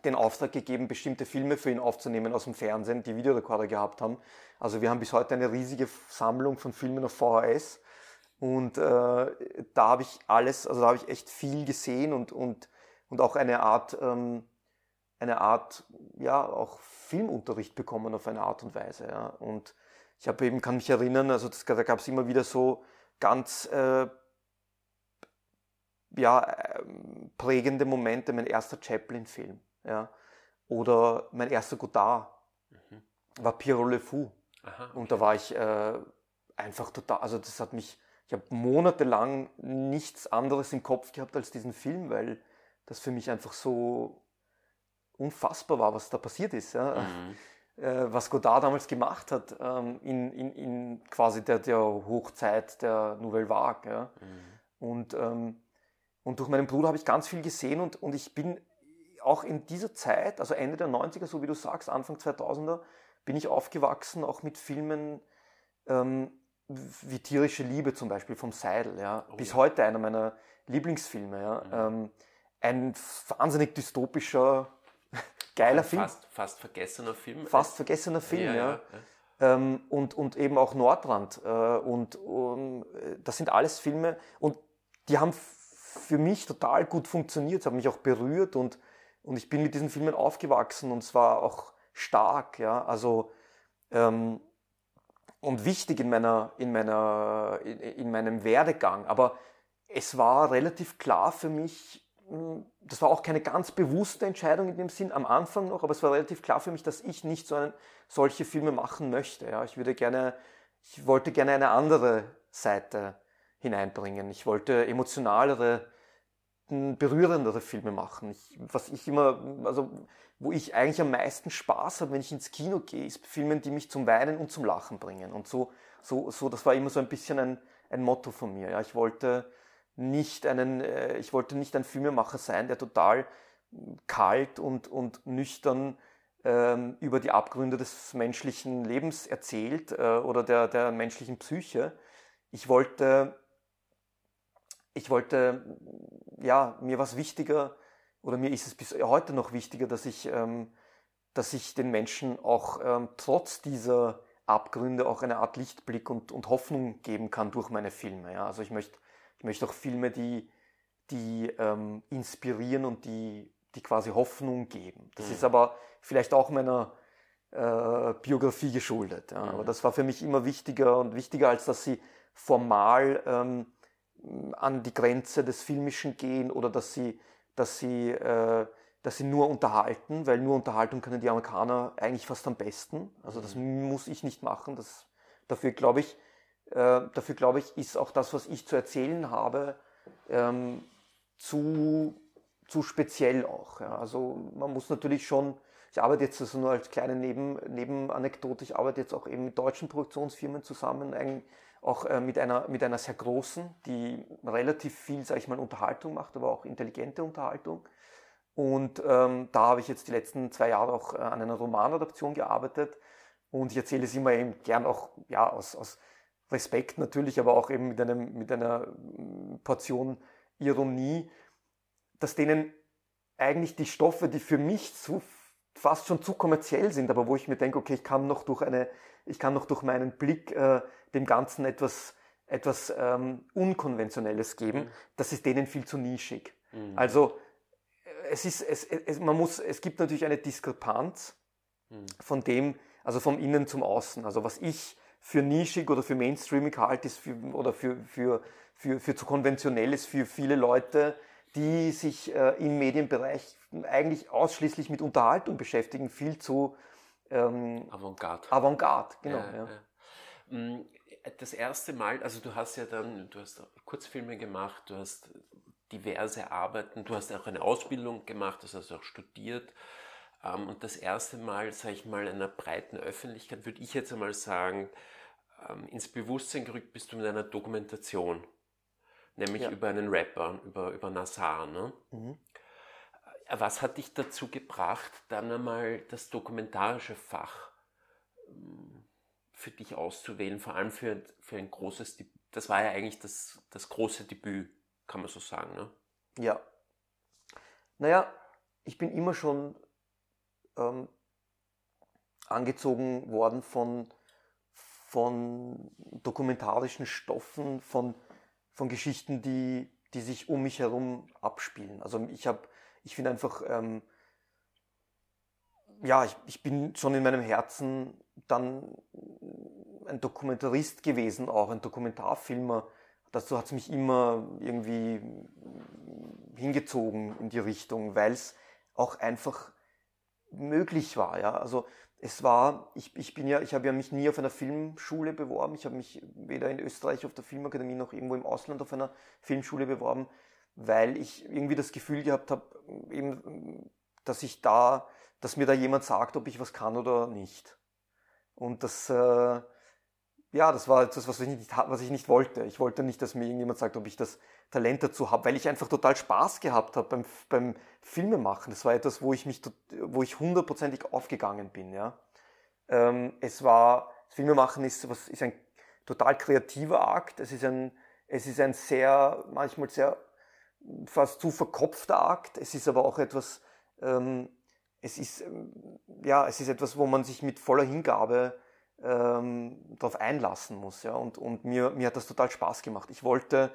den Auftrag gegeben, bestimmte Filme für ihn aufzunehmen aus dem Fernsehen, die Videorekorder gehabt haben. Also wir haben bis heute eine riesige Sammlung von Filmen auf VHS und äh, da habe ich alles, also da habe ich echt viel gesehen und, und, und auch eine Art, ähm, eine Art, ja, auch Filmunterricht bekommen auf eine Art und Weise. Ja. Und ich habe eben, kann mich erinnern, also das, da gab es immer wieder so ganz äh, ja, äh, prägende Momente, mein erster Chaplin-Film. Ja. Oder mein erster Godard mhm. war Pierrot Le Fou. Aha, okay. Und da war ich äh, einfach total, also das hat mich ich habe monatelang nichts anderes im Kopf gehabt als diesen Film, weil das für mich einfach so unfassbar war, was da passiert ist. Ja. Mhm. Äh, was Godard damals gemacht hat ähm, in, in, in quasi der, der Hochzeit der Nouvelle Vague. Ja. Mhm. Und, ähm, und durch meinen Bruder habe ich ganz viel gesehen und, und ich bin auch in dieser Zeit, also Ende der 90er, so wie du sagst, Anfang 2000er, bin ich aufgewachsen, auch mit Filmen, ähm, wie tierische Liebe zum Beispiel vom Seidel, ja, oh, bis ja. heute einer meiner Lieblingsfilme, ja. Mhm. Ähm, ein wahnsinnig dystopischer, geiler fast, Film. Fast vergessener Film. Fast vergessener Film, ja. ja. Ähm, und, und eben auch Nordrand. Äh, und, und das sind alles Filme und die haben für mich total gut funktioniert, haben mich auch berührt und, und ich bin mit diesen Filmen aufgewachsen und zwar auch stark, ja. Also ähm, und wichtig in, meiner, in, meiner, in, in meinem Werdegang. Aber es war relativ klar für mich, hm, das war auch keine ganz bewusste Entscheidung in dem Sinn am Anfang noch, aber es war relativ klar für mich, dass ich nicht so einen, solche Filme machen möchte. Ja. Ich würde gerne, ich wollte gerne eine andere Seite hineinbringen. Ich wollte emotionalere, berührendere Filme machen. Ich, was ich immer, also wo ich eigentlich am meisten Spaß habe, wenn ich ins Kino gehe, ist Filmen, die mich zum Weinen und zum Lachen bringen. Und so, so, so das war immer so ein bisschen ein, ein Motto von mir. Ja. Ich wollte nicht einen, äh, ich wollte nicht ein Filmemacher sein, der total kalt und, und nüchtern ähm, über die Abgründe des menschlichen Lebens erzählt äh, oder der, der menschlichen Psyche. Ich wollte, ich wollte, ja, mir was wichtiger, oder mir ist es bis heute noch wichtiger, dass ich, ähm, dass ich den Menschen auch ähm, trotz dieser Abgründe auch eine Art Lichtblick und, und Hoffnung geben kann durch meine Filme. Ja? Also ich möchte, ich möchte auch Filme, die, die ähm, inspirieren und die, die quasi Hoffnung geben. Das mhm. ist aber vielleicht auch meiner äh, Biografie geschuldet. Ja? Mhm. Aber das war für mich immer wichtiger und wichtiger, als dass sie formal ähm, an die Grenze des Filmischen gehen oder dass sie dass sie, äh, dass sie nur unterhalten, weil nur Unterhaltung können die Amerikaner eigentlich fast am besten. Also das mhm. muss ich nicht machen. Das, dafür glaube ich, äh, dafür glaube ich, ist auch das, was ich zu erzählen habe, ähm, zu, zu speziell auch. Ja. Also man muss natürlich schon, ich arbeite jetzt also nur als kleine Neben, Nebenanekdote, ich arbeite jetzt auch eben mit deutschen Produktionsfirmen zusammen, ein, auch äh, mit, einer, mit einer sehr großen, die relativ viel, sage ich mal, Unterhaltung macht, aber auch intelligente Unterhaltung. Und ähm, da habe ich jetzt die letzten zwei Jahre auch äh, an einer Romanadaption gearbeitet. Und ich erzähle es immer eben gern auch ja, aus, aus Respekt natürlich, aber auch eben mit, einem, mit einer mm, Portion Ironie, dass denen eigentlich die Stoffe, die für mich zu, fast schon zu kommerziell sind, aber wo ich mir denke, okay, ich kann noch durch eine, ich kann noch durch meinen Blick äh, dem Ganzen etwas, etwas ähm, Unkonventionelles geben, mhm. das ist denen viel zu nischig. Mhm. Also es ist, es, es, man muss, es gibt natürlich eine Diskrepanz mhm. von dem, also vom Innen zum Außen. Also was ich für nischig oder für Mainstreaming halt ist für, oder für, für, für, für zu konventionell ist für viele Leute, die sich äh, im Medienbereich eigentlich ausschließlich mit Unterhaltung beschäftigen, viel zu ähm, Avantgarde. Avantgarde, genau. Ja, ja. Mm, das erste Mal, also du hast ja dann, du hast Kurzfilme gemacht, du hast diverse Arbeiten, du hast auch eine Ausbildung gemacht, du hast auch studiert. Ähm, und das erste Mal, sage ich mal, einer breiten Öffentlichkeit, würde ich jetzt einmal sagen, ähm, ins Bewusstsein gerückt bist du mit einer Dokumentation. Nämlich ja. über einen Rapper, über, über Nassar. Ne? Mhm. Was hat dich dazu gebracht, dann einmal das dokumentarische Fach ähm, für dich auszuwählen, vor allem für, für ein großes Debüt? Das war ja eigentlich das, das große Debüt, kann man so sagen. Ne? Ja. Naja, ich bin immer schon ähm, angezogen worden von, von dokumentarischen Stoffen, von, von Geschichten, die, die sich um mich herum abspielen. Also ich habe, ich finde einfach, ähm, ja, ich, ich bin schon in meinem Herzen dann ein Dokumentarist gewesen, auch ein Dokumentarfilmer. Dazu hat es mich immer irgendwie hingezogen in die Richtung, weil es auch einfach möglich war. Ja? Also es war, ich, ich bin ja, ich habe ja mich nie auf einer Filmschule beworben. Ich habe mich weder in Österreich auf der Filmakademie noch irgendwo im Ausland auf einer Filmschule beworben, weil ich irgendwie das Gefühl gehabt habe, eben, dass ich da, dass mir da jemand sagt, ob ich was kann oder nicht. Und das, äh, ja, das war etwas, was ich, nicht, was ich nicht wollte. Ich wollte nicht, dass mir irgendjemand sagt, ob ich das Talent dazu habe, weil ich einfach total Spaß gehabt habe beim, beim Filmemachen. Das war etwas, wo ich mich, wo ich hundertprozentig aufgegangen bin. Ja. Ähm, es war, Filmemachen ist, was, ist ein total kreativer Akt. Es ist ein, es ist ein sehr, manchmal sehr, fast zu verkopfter Akt. Es ist aber auch etwas, ähm, es ist, ähm, ja, es ist etwas, wo man sich mit voller Hingabe ähm, darauf einlassen muss. Ja? Und, und mir, mir hat das total Spaß gemacht. Ich wollte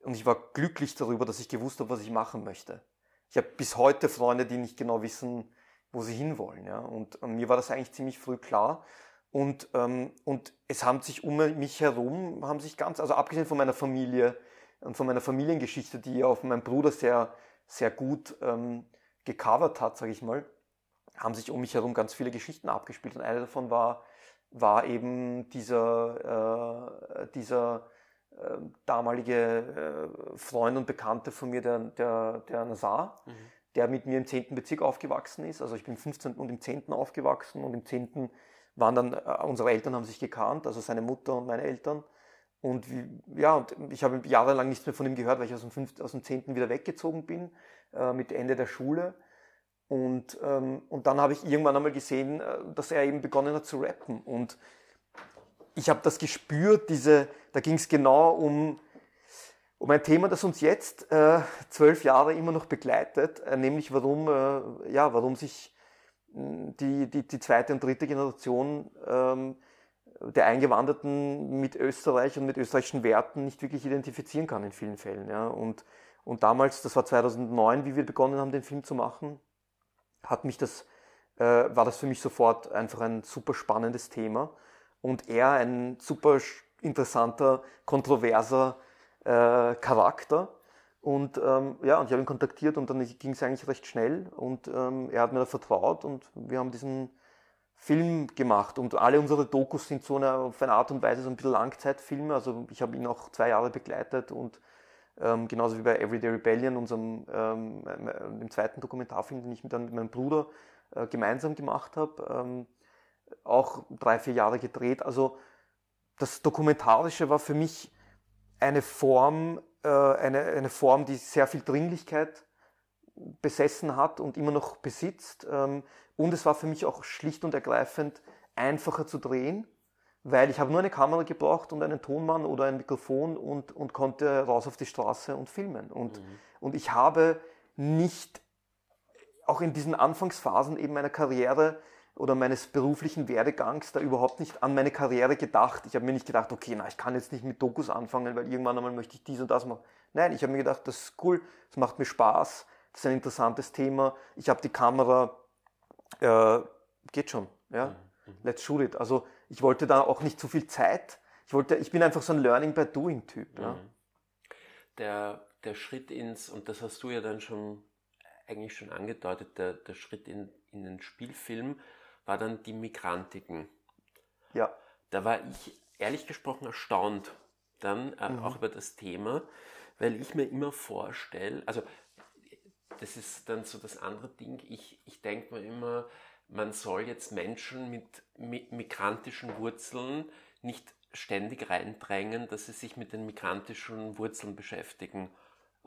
und ich war glücklich darüber, dass ich gewusst habe, was ich machen möchte. Ich habe bis heute Freunde, die nicht genau wissen, wo sie hinwollen. Ja? Und, und mir war das eigentlich ziemlich früh klar. Und, ähm, und es haben sich um mich herum, haben sich ganz, also abgesehen von meiner Familie und von meiner Familiengeschichte, die auf meinen Bruder sehr, sehr gut ähm, gecovert hat, sage ich mal, haben sich um mich herum ganz viele Geschichten abgespielt. Und eine davon war war eben dieser, äh, dieser äh, damalige äh, Freund und Bekannte von mir, der, der, der Nazar, mhm. der mit mir im 10. Bezirk aufgewachsen ist. Also ich bin im 15. und im 10. aufgewachsen und im 10. waren dann, äh, unsere Eltern haben sich gekannt, also seine Mutter und meine Eltern. Und wie, ja, und ich habe jahrelang nichts mehr von ihm gehört, weil ich aus dem, 5., aus dem 10. wieder weggezogen bin, äh, mit Ende der Schule. Und, ähm, und dann habe ich irgendwann einmal gesehen, äh, dass er eben begonnen hat zu rappen. Und ich habe das gespürt, diese, da ging es genau um, um ein Thema, das uns jetzt äh, zwölf Jahre immer noch begleitet, äh, nämlich warum, äh, ja, warum sich die, die, die zweite und dritte Generation ähm, der Eingewanderten mit Österreich und mit österreichischen Werten nicht wirklich identifizieren kann in vielen Fällen. Ja. Und, und damals, das war 2009, wie wir begonnen haben, den Film zu machen, hat mich das, äh, war das für mich sofort einfach ein super spannendes Thema und er ein super interessanter, kontroverser äh, Charakter. Und ähm, ja, und ich habe ihn kontaktiert und dann ging es eigentlich recht schnell und ähm, er hat mir da vertraut und wir haben diesen Film gemacht und alle unsere Dokus sind so eine, auf eine Art und Weise so ein bisschen Langzeitfilme. Also ich habe ihn auch zwei Jahre begleitet und ähm, genauso wie bei Everyday Rebellion, unserem ähm, äh, dem zweiten Dokumentarfilm, den ich mit, dann mit meinem Bruder äh, gemeinsam gemacht habe, ähm, auch drei, vier Jahre gedreht. Also das Dokumentarische war für mich eine Form, äh, eine, eine Form, die sehr viel Dringlichkeit besessen hat und immer noch besitzt. Ähm, und es war für mich auch schlicht und ergreifend einfacher zu drehen weil ich habe nur eine Kamera gebraucht und einen Tonmann oder ein Mikrofon und, und konnte raus auf die Straße und filmen. Und, mhm. und ich habe nicht, auch in diesen Anfangsphasen eben meiner Karriere oder meines beruflichen Werdegangs da überhaupt nicht an meine Karriere gedacht. Ich habe mir nicht gedacht, okay, na, ich kann jetzt nicht mit Dokus anfangen, weil irgendwann einmal möchte ich dies und das machen. Nein, ich habe mir gedacht, das ist cool, das macht mir Spaß, das ist ein interessantes Thema. Ich habe die Kamera, äh, geht schon, ja, mhm. mhm. let's shoot it. Also ich wollte da auch nicht zu viel Zeit. Ich wollte, ich bin einfach so ein Learning by Doing Typ. Ja. Mhm. Der, der Schritt ins, und das hast du ja dann schon eigentlich schon angedeutet, der, der Schritt in, in den Spielfilm war dann die Migrantiken. Ja. Da war ich ehrlich gesprochen erstaunt dann äh, mhm. auch über das Thema, weil ich mir immer vorstelle, also das ist dann so das andere Ding, ich, ich denke mir immer, man soll jetzt Menschen mit, mit migrantischen Wurzeln nicht ständig reindrängen, dass sie sich mit den migrantischen Wurzeln beschäftigen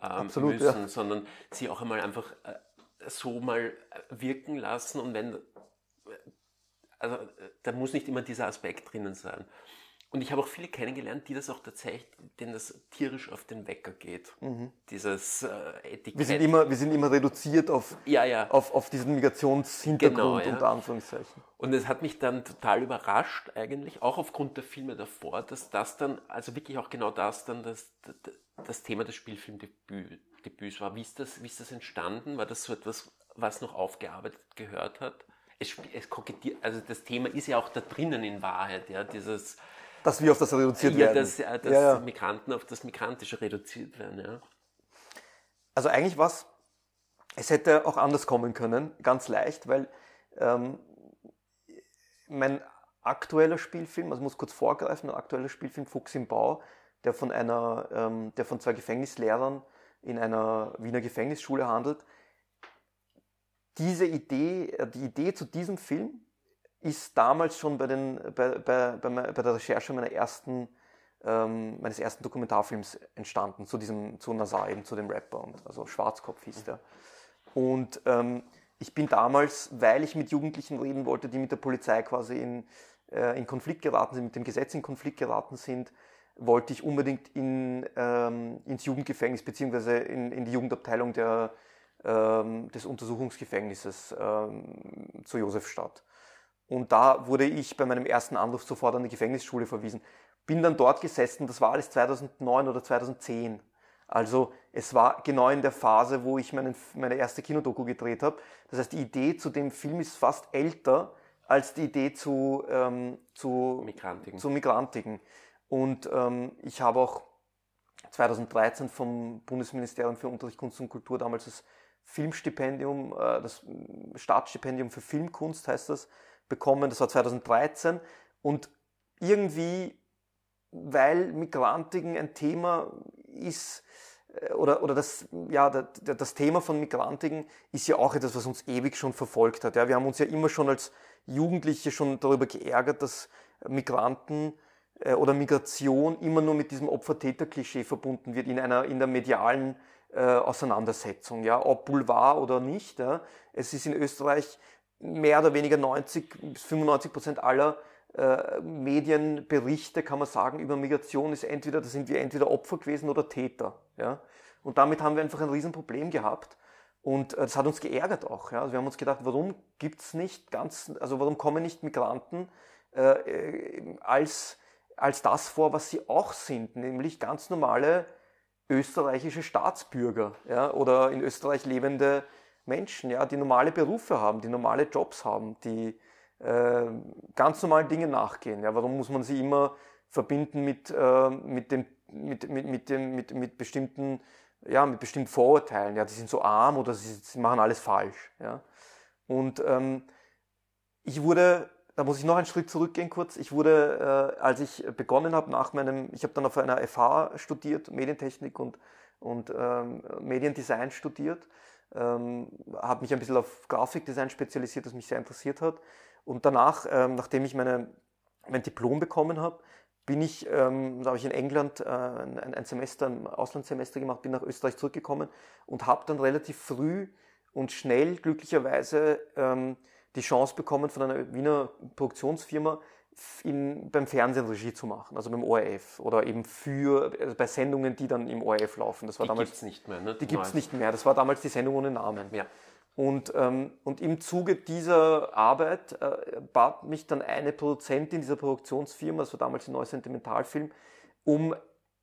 ähm, Absolut, müssen, ja. sondern sie auch einmal einfach äh, so mal wirken lassen und wenn, also da muss nicht immer dieser Aspekt drinnen sein. Und ich habe auch viele kennengelernt, die das auch tatsächlich, denen das tierisch auf den Wecker geht. Mhm. Dieses äh, Etikett. Wir sind, immer, wir sind immer reduziert auf, ja, ja. auf, auf diesen Migrationshintergrund, genau, ja. unter Anführungszeichen. Und es hat mich dann total überrascht, eigentlich, auch aufgrund der Filme davor, dass das dann, also wirklich auch genau das dann das, das, Thema des Spielfilmdebüts war. Wie ist, das, wie ist das entstanden? War das so etwas, was noch aufgearbeitet gehört hat? Es, es kokettiert, also das Thema ist ja auch da drinnen in Wahrheit, ja, dieses dass wir auf das reduziert ja, werden. Dass, äh, dass ja, ja. Migranten auf das Migrantische reduziert werden, ja. Also eigentlich was, es hätte auch anders kommen können, ganz leicht, weil ähm, mein aktueller Spielfilm, also muss kurz vorgreifen, mein aktueller Spielfilm Fuchs im Bau, der von einer, ähm, der von zwei Gefängnislehrern in einer Wiener Gefängnisschule handelt. Diese Idee, äh, die Idee zu diesem Film ist damals schon bei, den, bei, bei, bei, der Recherche meiner ersten, ähm, meines ersten Dokumentarfilms entstanden, zu diesem, zu Nazar, eben zu dem Rapper, und, also Schwarzkopf hieß der. Und ähm, ich bin damals, weil ich mit Jugendlichen reden wollte, die mit der Polizei quasi in, äh, in Konflikt geraten sind, mit dem Gesetz in Konflikt geraten sind, wollte ich unbedingt in, ähm, ins Jugendgefängnis beziehungsweise in, in die Jugendabteilung der, ähm, des Untersuchungsgefängnisses ähm, zur Josefstadt. Und da wurde ich bei meinem ersten Anruf sofort an die Gefängnisschule verwiesen. Bin dann dort gesessen, das war alles 2009 oder 2010. Also es war genau in der Phase, wo ich meinen, meine erste Kinodoku gedreht habe. Das heißt, die Idee zu dem Film ist fast älter als die Idee zu, ähm, zu, Migrantiken. zu Migrantiken. Und ähm, ich habe auch 2013 vom Bundesministerium für Unterricht, Kunst und Kultur damals das Filmstipendium, äh, das Staatsstipendium für Filmkunst heißt das, bekommen, das war 2013. Und irgendwie, weil Migrantiken ein Thema ist, äh, oder, oder das, ja, das Thema von Migrantiken ist ja auch etwas, was uns ewig schon verfolgt hat. Ja, wir haben uns ja immer schon als Jugendliche schon darüber geärgert, dass Migranten äh, oder Migration immer nur mit diesem Opfer-Täter-Klischee verbunden wird in einer in der medialen äh, Auseinandersetzung, ja, ob Boulevard oder nicht. Ja. Es ist in Österreich mehr oder weniger 90 bis 95 Prozent aller äh, Medienberichte, kann man sagen, über Migration ist entweder, da sind wir entweder Opfer gewesen oder Täter. Ja? Und damit haben wir einfach ein Riesenproblem gehabt. Und äh, das hat uns geärgert auch. Ja? Also wir haben uns gedacht, warum gibt's nicht ganz, also warum kommen nicht Migranten äh, äh, als, als das vor, was sie auch sind, nämlich ganz normale österreichische Staatsbürger ja? oder in Österreich lebende Menschen, ja, die normale Berufe haben, die normale Jobs haben, die äh, ganz normalen Dingen nachgehen. Ja, warum muss man sie immer verbinden mit, äh, mit, dem, mit, mit, mit, dem, mit, mit, bestimmten, ja, mit bestimmten Vorurteilen? Ja, die sind so arm oder sie, sie machen alles falsch. Ja? Und ähm, ich wurde, da muss ich noch einen Schritt zurückgehen kurz. Ich wurde, äh, als ich begonnen habe nach meinem, ich habe dann auf einer FH studiert, Medientechnik und, und ähm, Mediendesign studiert ähm, habe mich ein bisschen auf Grafikdesign spezialisiert, das mich sehr interessiert hat. Und danach, ähm, nachdem ich meine, mein Diplom bekommen habe, bin ich, ähm, da habe ich in England äh, ein, ein, Semester, ein Auslandssemester gemacht, bin nach Österreich zurückgekommen und habe dann relativ früh und schnell glücklicherweise ähm, die Chance bekommen von einer Wiener Produktionsfirma, in, beim Fernsehen Regie zu machen, also beim ORF oder eben für also bei Sendungen, die dann im ORF laufen. Das war die damals gibt's nicht mehr, ne? Die gibt es nicht mehr. Das war damals die Sendung ohne Namen. Ja. Und, ähm, und im Zuge dieser Arbeit äh, bat mich dann eine Produzentin dieser Produktionsfirma, das war damals ein neuer Sentimentalfilm, um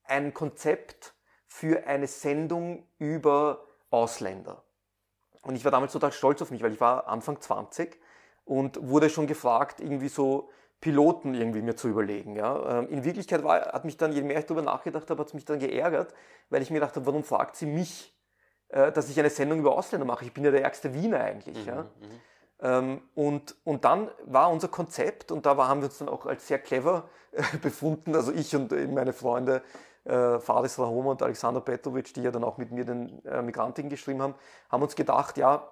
ein Konzept für eine Sendung über Ausländer. Und ich war damals total stolz auf mich, weil ich war Anfang 20 und wurde schon gefragt, irgendwie so, Piloten irgendwie mir zu überlegen. Ja. Ähm, in Wirklichkeit war, hat mich dann, je mehr ich darüber nachgedacht habe, hat es mich dann geärgert, weil ich mir gedacht habe, warum fragt sie mich, äh, dass ich eine Sendung über Ausländer mache? Ich bin ja der ärgste Wiener eigentlich. Mhm, ja. Mhm. Ähm, und, und dann war unser Konzept, und da war, haben wir uns dann auch als sehr clever äh, befunden, also ich und äh, meine Freunde äh, Faris Rahoma und Alexander Petrovic, die ja dann auch mit mir den äh, Migrantiken geschrieben haben, haben uns gedacht, ja,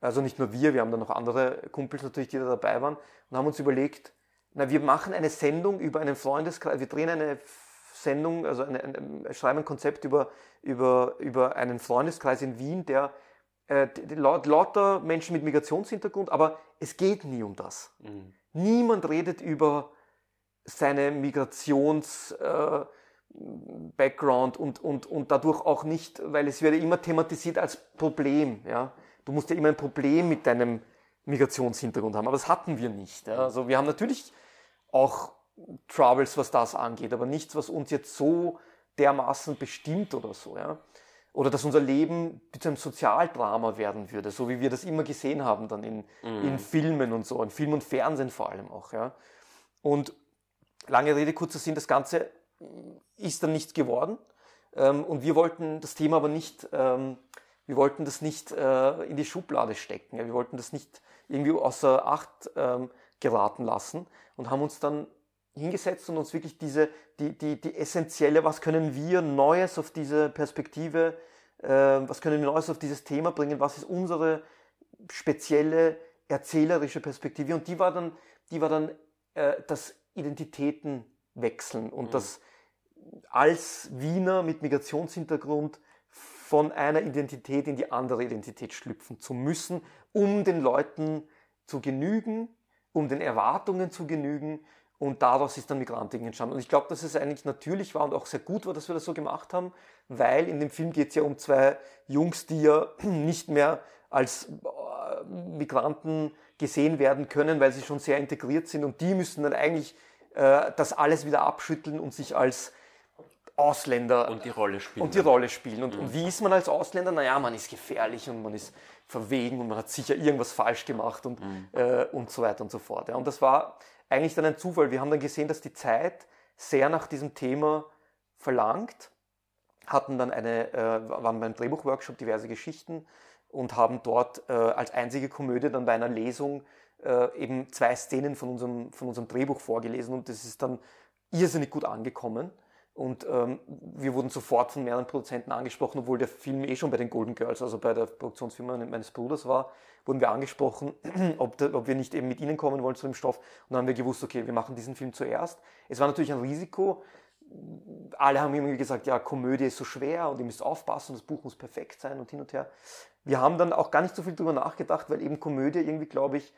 also nicht nur wir, wir haben dann noch andere Kumpels natürlich, die da dabei waren, und haben uns überlegt, na, wir machen eine Sendung über einen Freundeskreis, wir drehen eine Sendung, also eine, eine, schreiben ein Konzept über, über, über einen Freundeskreis in Wien, der äh, laut, lauter Menschen mit Migrationshintergrund, aber es geht nie um das. Mhm. Niemand redet über seine Migrations... Äh, Background und, und, und dadurch auch nicht, weil es wird ja immer thematisiert als Problem. Ja? Du musst ja immer ein Problem mit deinem Migrationshintergrund haben, aber das hatten wir nicht. Ja? Also wir haben natürlich auch Troubles, was das angeht, aber nichts, was uns jetzt so dermaßen bestimmt oder so. Ja? Oder dass unser Leben zu einem Sozialdrama werden würde, so wie wir das immer gesehen haben dann in, mhm. in Filmen und so, in Film und Fernsehen vor allem auch. Ja? Und lange Rede, kurzer Sinn, das Ganze ist dann nichts geworden. Ähm, und wir wollten das Thema aber nicht, ähm, wir wollten das nicht äh, in die Schublade stecken. Wir wollten das nicht irgendwie außer Acht ähm, geraten lassen und haben uns dann hingesetzt und uns wirklich diese, die, die, die essentielle, was können wir Neues auf diese Perspektive, äh, was können wir Neues auf dieses Thema bringen, was ist unsere spezielle erzählerische Perspektive und die war dann, die war dann äh, das Identitäten wechseln und mhm. das als Wiener mit Migrationshintergrund von einer Identität in die andere Identität schlüpfen zu müssen, um den Leuten zu genügen, um den Erwartungen zu genügen. Und daraus ist dann Migrantik entstanden. Und ich glaube, dass es eigentlich natürlich war und auch sehr gut war, dass wir das so gemacht haben, weil in dem Film geht es ja um zwei Jungs, die ja nicht mehr als äh, Migranten gesehen werden können, weil sie schon sehr integriert sind. Und die müssen dann eigentlich äh, das alles wieder abschütteln und sich als Ausländer und die Rolle spielen. Und die Rolle spielen. Und, mhm. und, wie ist man als Ausländer? Naja, man ist gefährlich und man ist verwegen und man hat sicher irgendwas falsch gemacht und, mhm. äh, und so weiter und so fort. Ja. Und das war eigentlich dann ein Zufall. Wir haben dann gesehen, dass die Zeit sehr nach diesem Thema verlangt, hatten dann eine, äh, waren beim Drehbuchworkshop diverse Geschichten und haben dort äh, als einzige Komödie dann bei einer Lesung äh, eben zwei Szenen von unserem, von unserem Drehbuch vorgelesen und das ist dann irrsinnig gut angekommen. Und ähm, wir wurden sofort von mehreren Produzenten angesprochen, obwohl der Film eh schon bei den Golden Girls, also bei der Produktionsfirma meines Bruders war, wurden wir angesprochen, ob, de, ob wir nicht eben mit ihnen kommen wollen zu dem Stoff. Und dann haben wir gewusst, okay, wir machen diesen Film zuerst. Es war natürlich ein Risiko. Alle haben irgendwie gesagt, ja, Komödie ist so schwer und ihr müsst aufpassen, das Buch muss perfekt sein und hin und her. Wir haben dann auch gar nicht so viel darüber nachgedacht, weil eben Komödie irgendwie, glaube ich,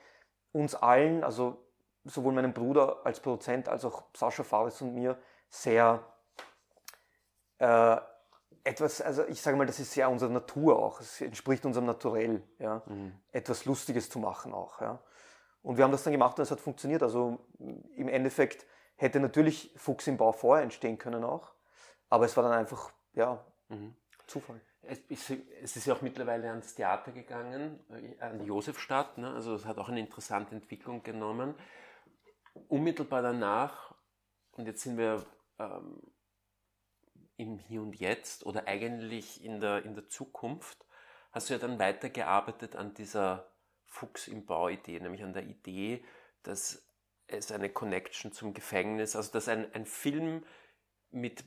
uns allen, also sowohl meinem Bruder als Produzent als auch Sascha Fares und mir, sehr äh, etwas, also ich sage mal, das ist ja unsere Natur auch. Es entspricht unserem Naturell, ja, mhm. etwas Lustiges zu machen auch, ja. Und wir haben das dann gemacht und es hat funktioniert. Also im Endeffekt hätte natürlich Fuchs im Bau vorher entstehen können auch, aber es war dann einfach, ja, mhm. Zufall. Es ist, ja auch mittlerweile ans Theater gegangen, äh, an die Josefstadt. Ne? Also es hat auch eine interessante Entwicklung genommen. Unmittelbar danach, und jetzt sind wir ähm, im Hier und Jetzt oder eigentlich in der, in der Zukunft, hast du ja dann weitergearbeitet an dieser Fuchs im Bau-Idee, nämlich an der Idee, dass es eine Connection zum Gefängnis, also dass ein, ein Film mit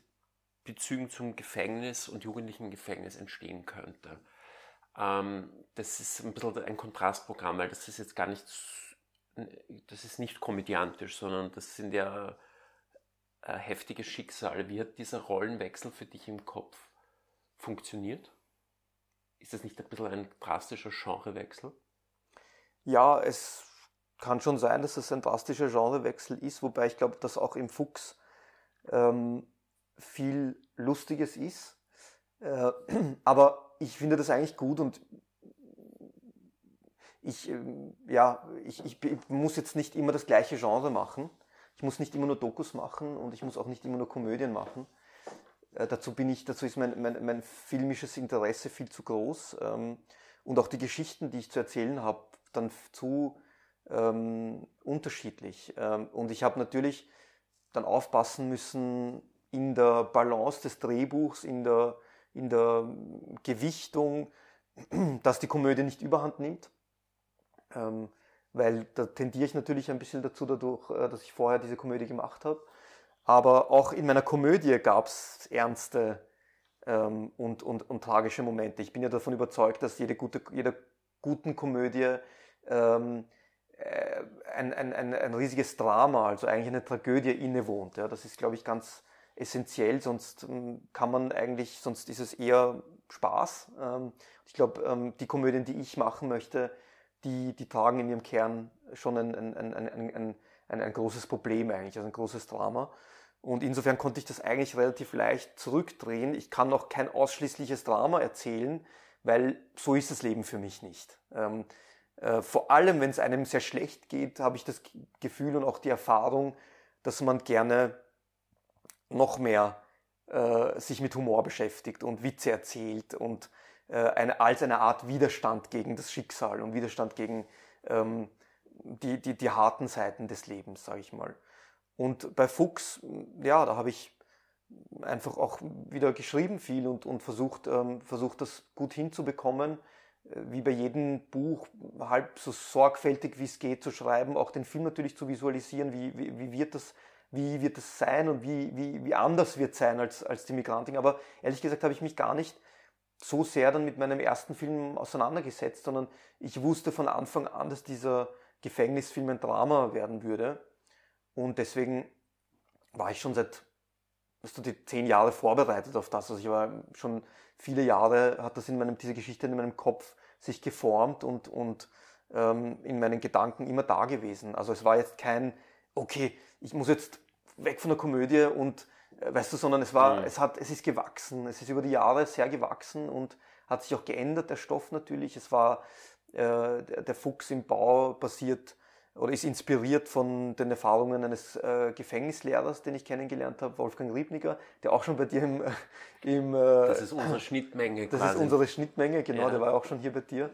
Bezügen zum Gefängnis und jugendlichen Gefängnis entstehen könnte. Ähm, das ist ein bisschen ein Kontrastprogramm, weil das ist jetzt gar nicht, das ist nicht komödiantisch, sondern das sind ja äh, heftige Schicksale. Wie hat dieser Rollenwechsel für dich im Kopf funktioniert? Ist das nicht ein bisschen ein drastischer Genrewechsel? Ja, es kann schon sein, dass es ein drastischer Genrewechsel ist, wobei ich glaube, dass auch im Fuchs ähm, viel Lustiges ist. Äh, aber ich finde das eigentlich gut und ich, ähm, ja, ich, ich muss jetzt nicht immer das gleiche Genre machen. Ich muss nicht immer nur Dokus machen und ich muss auch nicht immer nur Komödien machen. Äh, dazu bin ich, dazu ist mein, mein, mein filmisches Interesse viel zu groß ähm, und auch die Geschichten, die ich zu erzählen habe, dann zu ähm, unterschiedlich. Ähm, und ich habe natürlich dann aufpassen müssen in der Balance des Drehbuchs, in der, in der Gewichtung, dass die Komödie nicht überhand nimmt. Ähm, weil da tendiere ich natürlich ein bisschen dazu dadurch, äh, dass ich vorher diese Komödie gemacht habe. Aber auch in meiner Komödie gab es ernste ähm, und, und, und tragische Momente. Ich bin ja davon überzeugt, dass jede gute, jeder guten Komödie ähm, äh, ein, ein, ein, ein riesiges Drama, also eigentlich eine Tragödie innewohnt. Ja, das ist, glaube ich, ganz essentiell, sonst ähm, kann man eigentlich, sonst ist es eher Spaß. Ähm, ich glaube, ähm, die Komödien, die ich machen möchte, die, die tragen in ihrem Kern schon ein, ein, ein, ein, ein, großes Problem eigentlich, also ein großes Drama. Und insofern konnte ich das eigentlich relativ leicht zurückdrehen. Ich kann noch kein ausschließliches Drama erzählen, weil so ist das Leben für mich nicht. Ähm, äh, vor allem, wenn es einem sehr schlecht geht, habe ich das Gefühl und auch die Erfahrung, dass man gerne noch mehr äh, sich mit Humor beschäftigt und Witze erzählt und eine, als eine Art Widerstand gegen das Schicksal und Widerstand gegen ähm, die, die, die harten Seiten des Lebens, sage ich mal. Und bei Fuchs, ja, da habe ich einfach auch wieder geschrieben viel und, und versucht, ähm, versucht, das gut hinzubekommen, äh, wie bei jedem Buch, halb so sorgfältig wie es geht zu schreiben, auch den Film natürlich zu visualisieren, wie, wie, wie wird das wie wird es sein und wie, wie, wie anders wird es sein als, als die Migrantin. Aber ehrlich gesagt habe ich mich gar nicht so sehr dann mit meinem ersten Film auseinandergesetzt, sondern ich wusste von Anfang an, dass dieser Gefängnisfilm ein Drama werden würde. Und deswegen war ich schon seit also die zehn Jahre vorbereitet auf das. Also ich war schon viele Jahre, hat das in meinem, diese Geschichte in meinem Kopf sich geformt und, und ähm, in meinen Gedanken immer da gewesen. Also es war jetzt kein, okay, ich muss jetzt weg von der Komödie und weißt du, sondern es war, mhm. es hat, es ist gewachsen, es ist über die Jahre sehr gewachsen und hat sich auch geändert, der Stoff natürlich. Es war äh, der, der Fuchs im Bau basiert oder ist inspiriert von den Erfahrungen eines äh, Gefängnislehrers, den ich kennengelernt habe, Wolfgang Riebniger, der auch schon bei dir im, im äh, Das ist unsere Schnittmenge Das quasi. ist unsere Schnittmenge, genau, ja. der war auch schon hier bei dir.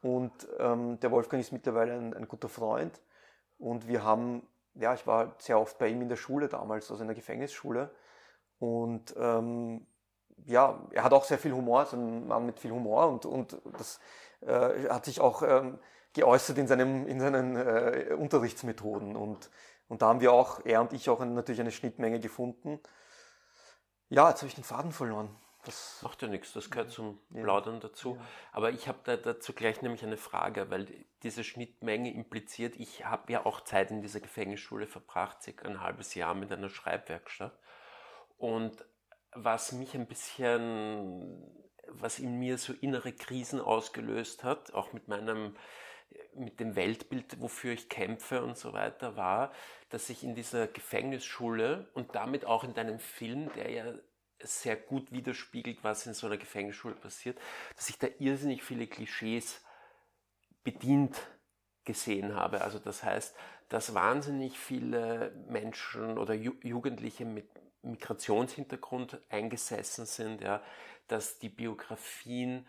Und ähm, der Wolfgang ist mittlerweile ein, ein, guter Freund. Und wir haben, ja, ich war sehr oft bei ihm in der Schule damals, also in der Gefängnisschule. Und ähm, ja, er hat auch sehr viel Humor, also ein Mann mit viel Humor und, und das äh, hat sich auch ähm, geäußert in, seinem, in seinen äh, Unterrichtsmethoden. Und, und da haben wir auch, er und ich auch natürlich eine Schnittmenge gefunden. Ja, jetzt habe ich den Faden verloren. Das Macht ja nichts, das gehört zum Plaudern dazu. Ja. Aber ich habe da dazu gleich nämlich eine Frage, weil diese Schnittmenge impliziert, ich habe ja auch Zeit in dieser Gefängnisschule verbracht, circa ein halbes Jahr mit einer Schreibwerkstatt. Und was mich ein bisschen, was in mir so innere Krisen ausgelöst hat, auch mit meinem mit dem Weltbild, wofür ich kämpfe und so weiter, war, dass ich in dieser Gefängnisschule und damit auch in deinem Film, der ja sehr gut widerspiegelt, was in so einer Gefängnisschule passiert, dass ich da irrsinnig viele Klischees bedient gesehen habe. Also das heißt, dass wahnsinnig viele Menschen oder Jugendliche mit Migrationshintergrund eingesessen sind, ja, dass die Biografien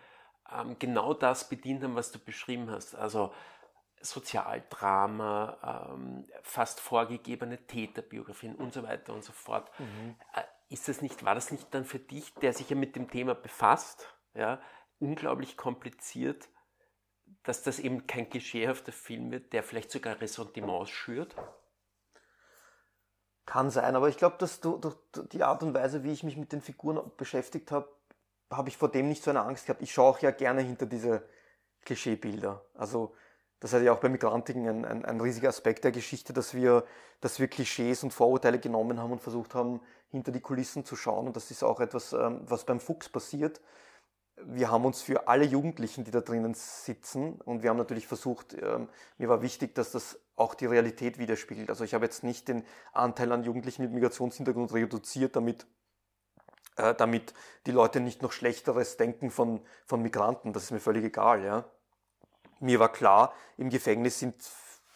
ähm, genau das bedient haben, was du beschrieben hast. Also Sozialdrama, ähm, fast vorgegebene Täterbiografien und so weiter und so fort. Mhm. Äh, ist das nicht, war das nicht dann für dich, der sich ja mit dem Thema befasst, ja, unglaublich kompliziert, dass das eben kein klischeehafter Film wird, der vielleicht sogar Ressentiments schürt? Kann sein, aber ich glaube, dass du, durch die Art und Weise, wie ich mich mit den Figuren beschäftigt habe, habe ich vor dem nicht so eine Angst gehabt. Ich schaue auch ja gerne hinter diese Klischeebilder. Also das ist ja auch bei Migrantiken ein, ein, ein, riesiger Aspekt der Geschichte, dass wir, dass wir Klischees und Vorurteile genommen haben und versucht haben, hinter die Kulissen zu schauen. Und das ist auch etwas, ähm, was beim Fuchs passiert. Wir haben uns für alle Jugendlichen, die da drinnen sitzen, und wir haben natürlich versucht, ähm, mir war wichtig, dass das auch die Realität widerspiegelt. Also ich habe jetzt nicht den Anteil an Jugendlichen mit Migrationshintergrund reduziert, damit äh, damit die Leute nicht noch Schlechteres denken von, von Migranten. Das ist mir völlig egal. Ja. Mir war klar, im Gefängnis sind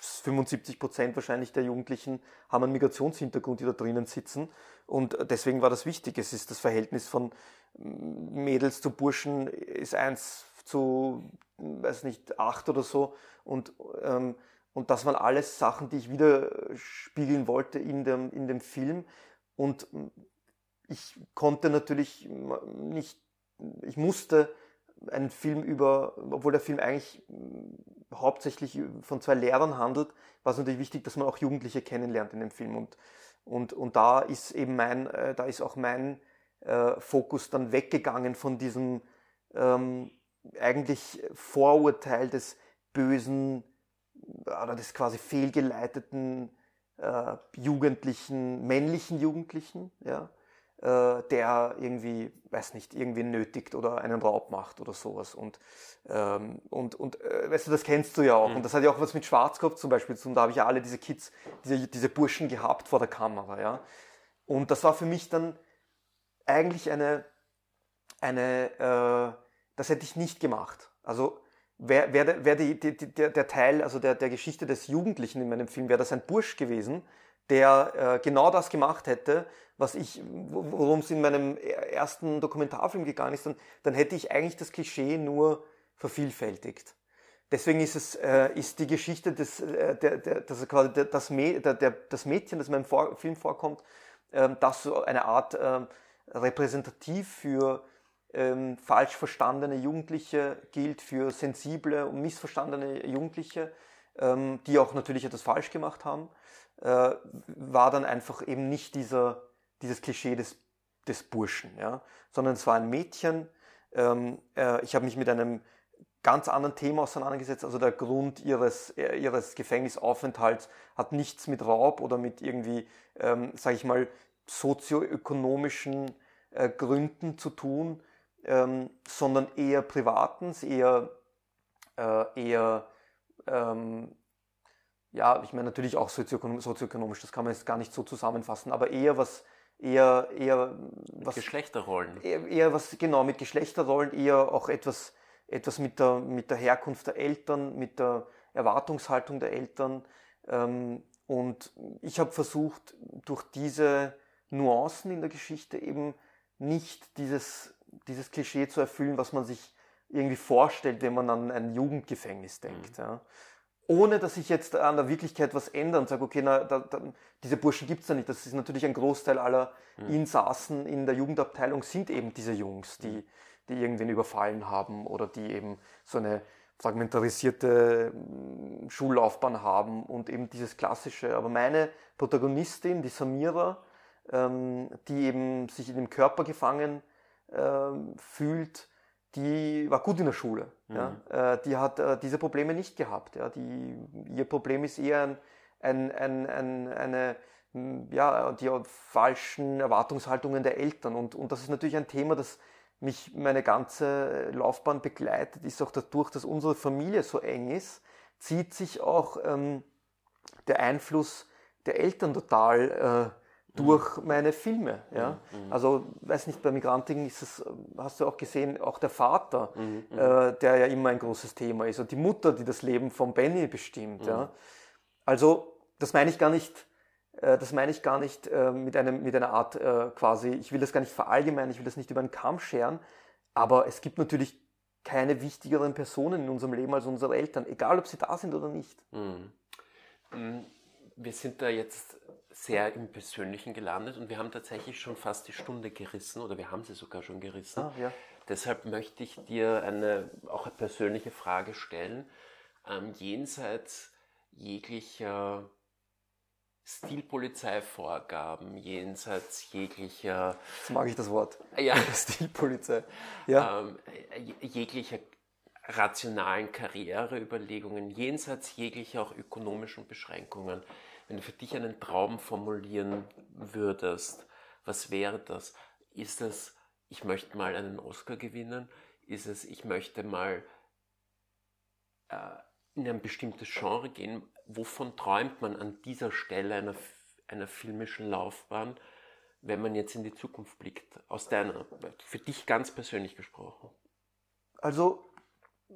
75 Prozent wahrscheinlich der Jugendlichen haben einen Migrationshintergrund, die da drinnen sitzen. Und deswegen war das wichtig. Es ist das Verhältnis von Mädels zu Burschen ist eins zu, weiß nicht, acht oder so. Und, ähm, und das waren alles Sachen, die ich widerspiegeln wollte in dem, in dem Film. Und ich konnte natürlich nicht, ich musste einen Film über, obwohl der Film eigentlich hauptsächlich von zwei Lehrern handelt, war es natürlich wichtig, dass man auch Jugendliche kennenlernt in dem Film. Und, und, und da ist eben mein, äh, da ist auch mein äh, Fokus dann weggegangen von diesem ähm, eigentlich Vorurteil des bösen oder des quasi fehlgeleiteten äh, Jugendlichen, männlichen Jugendlichen, ja, äh, der irgendwie, weiß nicht, irgendwie nötigt oder einen Raub macht oder sowas. Und, ähm, und, und äh, weißt du, das kennst du ja auch. Mhm. Und das hat ja auch was mit Schwarzkopf zum Beispiel zu tun. Da habe ich ja alle diese Kids, diese, diese Burschen gehabt vor der Kamera, ja. Und das war für mich dann eigentlich eine, eine äh, das hätte ich nicht gemacht. Also wäre wär, wär die, die, der, der Teil, also der, der Geschichte des Jugendlichen in meinem Film, wäre das ein Bursch gewesen, der äh, genau das gemacht hätte, was ich, worum es in meinem ersten Dokumentarfilm gegangen ist, dann, dann hätte ich eigentlich das Klischee nur vervielfältigt. Deswegen ist es äh, ist die Geschichte des äh, der, der, das quasi das, der, der, das Mädchen, das in meinem Vor Film vorkommt, äh, das so eine Art äh, repräsentativ für ähm, falsch verstandene Jugendliche gilt, für sensible und missverstandene Jugendliche, ähm, die auch natürlich etwas falsch gemacht haben, äh, war dann einfach eben nicht dieser, dieses Klischee des, des Burschen, ja? sondern es war ein Mädchen. Ähm, äh, ich habe mich mit einem ganz anderen Thema auseinandergesetzt. Also der Grund ihres, äh, ihres Gefängnisaufenthalts hat nichts mit Raub oder mit irgendwie, ähm, sage ich mal, sozioökonomischen äh, Gründen zu tun, ähm, sondern eher privatens, eher, äh, eher ähm, ja, ich meine natürlich auch sozioökonomisch, sozioökonomisch, das kann man jetzt gar nicht so zusammenfassen, aber eher was, eher, eher was. Geschlechterrollen. Eher, eher, was, genau, mit Geschlechterrollen, eher auch etwas, etwas mit der, mit der Herkunft der Eltern, mit der Erwartungshaltung der Eltern. Ähm, und ich habe versucht, durch diese Nuancen in der Geschichte eben nicht dieses dieses Klischee zu erfüllen, was man sich irgendwie vorstellt, wenn man an ein Jugendgefängnis denkt. Mhm. Ja. Ohne dass ich jetzt an der Wirklichkeit was ändere und sage, okay, na, da, da, diese Burschen gibt es ja nicht. Das ist natürlich ein Großteil aller mhm. Insassen in der Jugendabteilung sind eben diese Jungs, die, mhm. die irgendwen überfallen haben oder die eben so eine fragmentarisierte mm, Schullaufbahn haben und eben dieses klassische. Aber meine Protagonistin, die Samira, ähm, die eben sich in dem Körper gefangen ähm, fühlt, die war gut in der Schule. Mhm. Ja? Äh, die hat äh, diese Probleme nicht gehabt. Ja? Die, ihr Problem ist eher ein, ein, ein, ein eine, ja, die falschen Erwartungshaltungen der Eltern. Und, und das ist natürlich ein Thema, das mich meine ganze Laufbahn begleitet, ist auch dadurch, dass unsere Familie so eng ist, zieht sich auch ähm, der Einfluss der Eltern total äh, durch mhm. meine Filme. Ja? Mhm. Also, weiß nicht, bei Migrantigen ist es, hast du auch gesehen, auch der Vater, mhm. mhm. äh, der ja immer ein großes Thema ist, und die Mutter, die das Leben von Benny bestimmt. Ja? Mhm. Also, das meine ich gar nicht, äh, das meine ich gar nicht äh, mit, einem, mit einer Art äh, quasi, ich will das gar nicht verallgemeinern, ich will das nicht über einen Kamm scheren, aber es gibt natürlich keine wichtigeren Personen in unserem Leben als unsere Eltern, egal ob sie da sind oder nicht. Mhm. Wir sind da jetzt sehr im Persönlichen gelandet und wir haben tatsächlich schon fast die Stunde gerissen oder wir haben sie sogar schon gerissen. Ah, ja. Deshalb möchte ich dir eine auch eine persönliche Frage stellen. Ähm, jenseits jeglicher Stilpolizeivorgaben, jenseits jeglicher. Jetzt mag ich das Wort. Ja. Stilpolizei. Ja. Ähm, jeglicher rationalen Karriereüberlegungen, jenseits jeglicher auch ökonomischen Beschränkungen wenn du für dich einen Traum formulieren würdest, was wäre das? Ist es, ich möchte mal einen Oscar gewinnen? Ist es, ich möchte mal äh, in ein bestimmtes Genre gehen? Wovon träumt man an dieser Stelle einer, einer filmischen Laufbahn, wenn man jetzt in die Zukunft blickt? Aus deiner, für dich ganz persönlich gesprochen. Also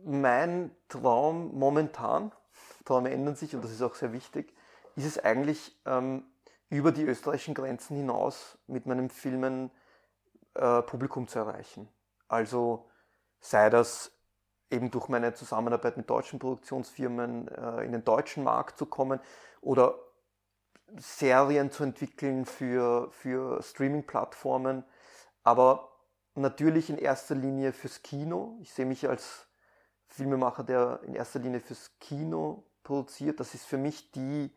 mein Traum momentan, Träume ändern sich und das ist auch sehr wichtig, ist es eigentlich ähm, über die österreichischen Grenzen hinaus mit meinen Filmen äh, Publikum zu erreichen. Also sei das eben durch meine Zusammenarbeit mit deutschen Produktionsfirmen äh, in den deutschen Markt zu kommen oder Serien zu entwickeln für, für Streaming-Plattformen, aber natürlich in erster Linie fürs Kino. Ich sehe mich als Filmemacher, der in erster Linie fürs Kino produziert. Das ist für mich die,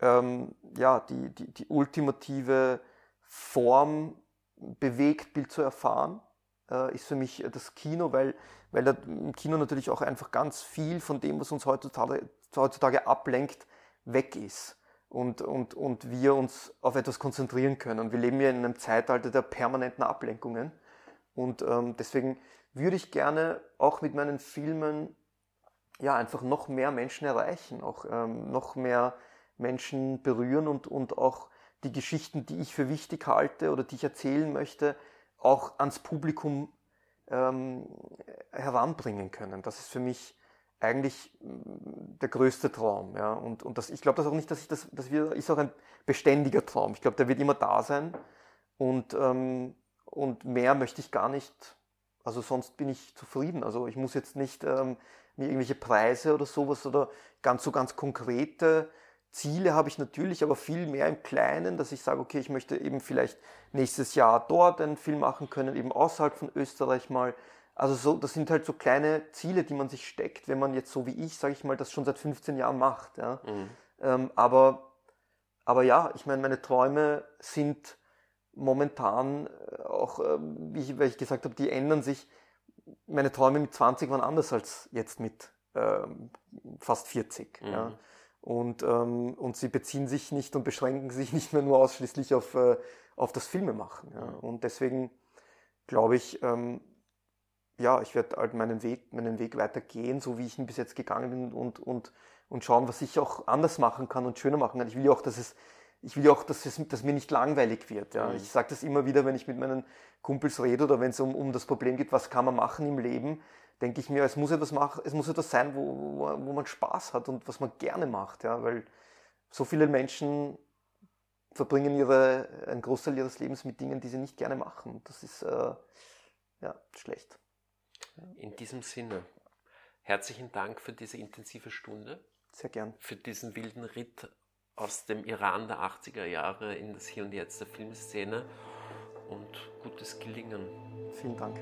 ähm, ja, die, die, die ultimative Form, Bewegtbild zu erfahren, äh, ist für mich das Kino, weil, weil im Kino natürlich auch einfach ganz viel von dem, was uns heutzutage, heutzutage ablenkt, weg ist. Und, und, und wir uns auf etwas konzentrieren können. Wir leben ja in einem Zeitalter der permanenten Ablenkungen. Und ähm, deswegen würde ich gerne auch mit meinen Filmen ja einfach noch mehr Menschen erreichen, auch ähm, noch mehr Menschen berühren und, und auch die Geschichten, die ich für wichtig halte oder die ich erzählen möchte, auch ans Publikum ähm, heranbringen können. Das ist für mich eigentlich mm, der größte Traum. Ja? Und, und das, ich glaube das auch nicht, dass ich das, das ist auch ein beständiger Traum. Ich glaube, der wird immer da sein. Und, ähm, und mehr möchte ich gar nicht. Also sonst bin ich zufrieden. Also ich muss jetzt nicht ähm, mir irgendwelche Preise oder sowas oder ganz so ganz konkrete Ziele habe ich natürlich, aber viel mehr im Kleinen, dass ich sage, okay, ich möchte eben vielleicht nächstes Jahr dort einen Film machen können, eben außerhalb von Österreich mal. Also so, das sind halt so kleine Ziele, die man sich steckt, wenn man jetzt so wie ich, sage ich mal, das schon seit 15 Jahren macht. Ja. Mhm. Ähm, aber, aber ja, ich meine, meine Träume sind momentan äh, auch, ähm, wie ich, weil ich gesagt habe, die ändern sich. Meine Träume mit 20 waren anders als jetzt mit ähm, fast 40. Mhm. Ja. Und, ähm, und sie beziehen sich nicht und beschränken sich nicht mehr nur ausschließlich auf, äh, auf das Filmemachen. Ja. Und deswegen glaube ich, ähm, ja, ich werde halt meinen Weg, meinen Weg weitergehen, so wie ich ihn bis jetzt gegangen bin und, und, und schauen, was ich auch anders machen kann und schöner machen kann. Ich will ja auch, dass es, ich will ja auch, dass es dass mir nicht langweilig wird. Ja. Mhm. Ich sage das immer wieder, wenn ich mit meinen Kumpels rede oder wenn es um, um das Problem geht, was kann man machen im Leben, denke ich mir, es muss etwas machen, es muss etwas sein, wo, wo, wo man Spaß hat und was man gerne macht, ja, weil so viele Menschen verbringen ihre, einen Großteil ihres Lebens mit Dingen, die sie nicht gerne machen. Das ist äh, ja schlecht. In diesem Sinne, herzlichen Dank für diese intensive Stunde. Sehr gern. Für diesen wilden Ritt aus dem Iran der 80er Jahre in das Hier und Jetzt der Filmszene und gutes Gelingen. Vielen Dank.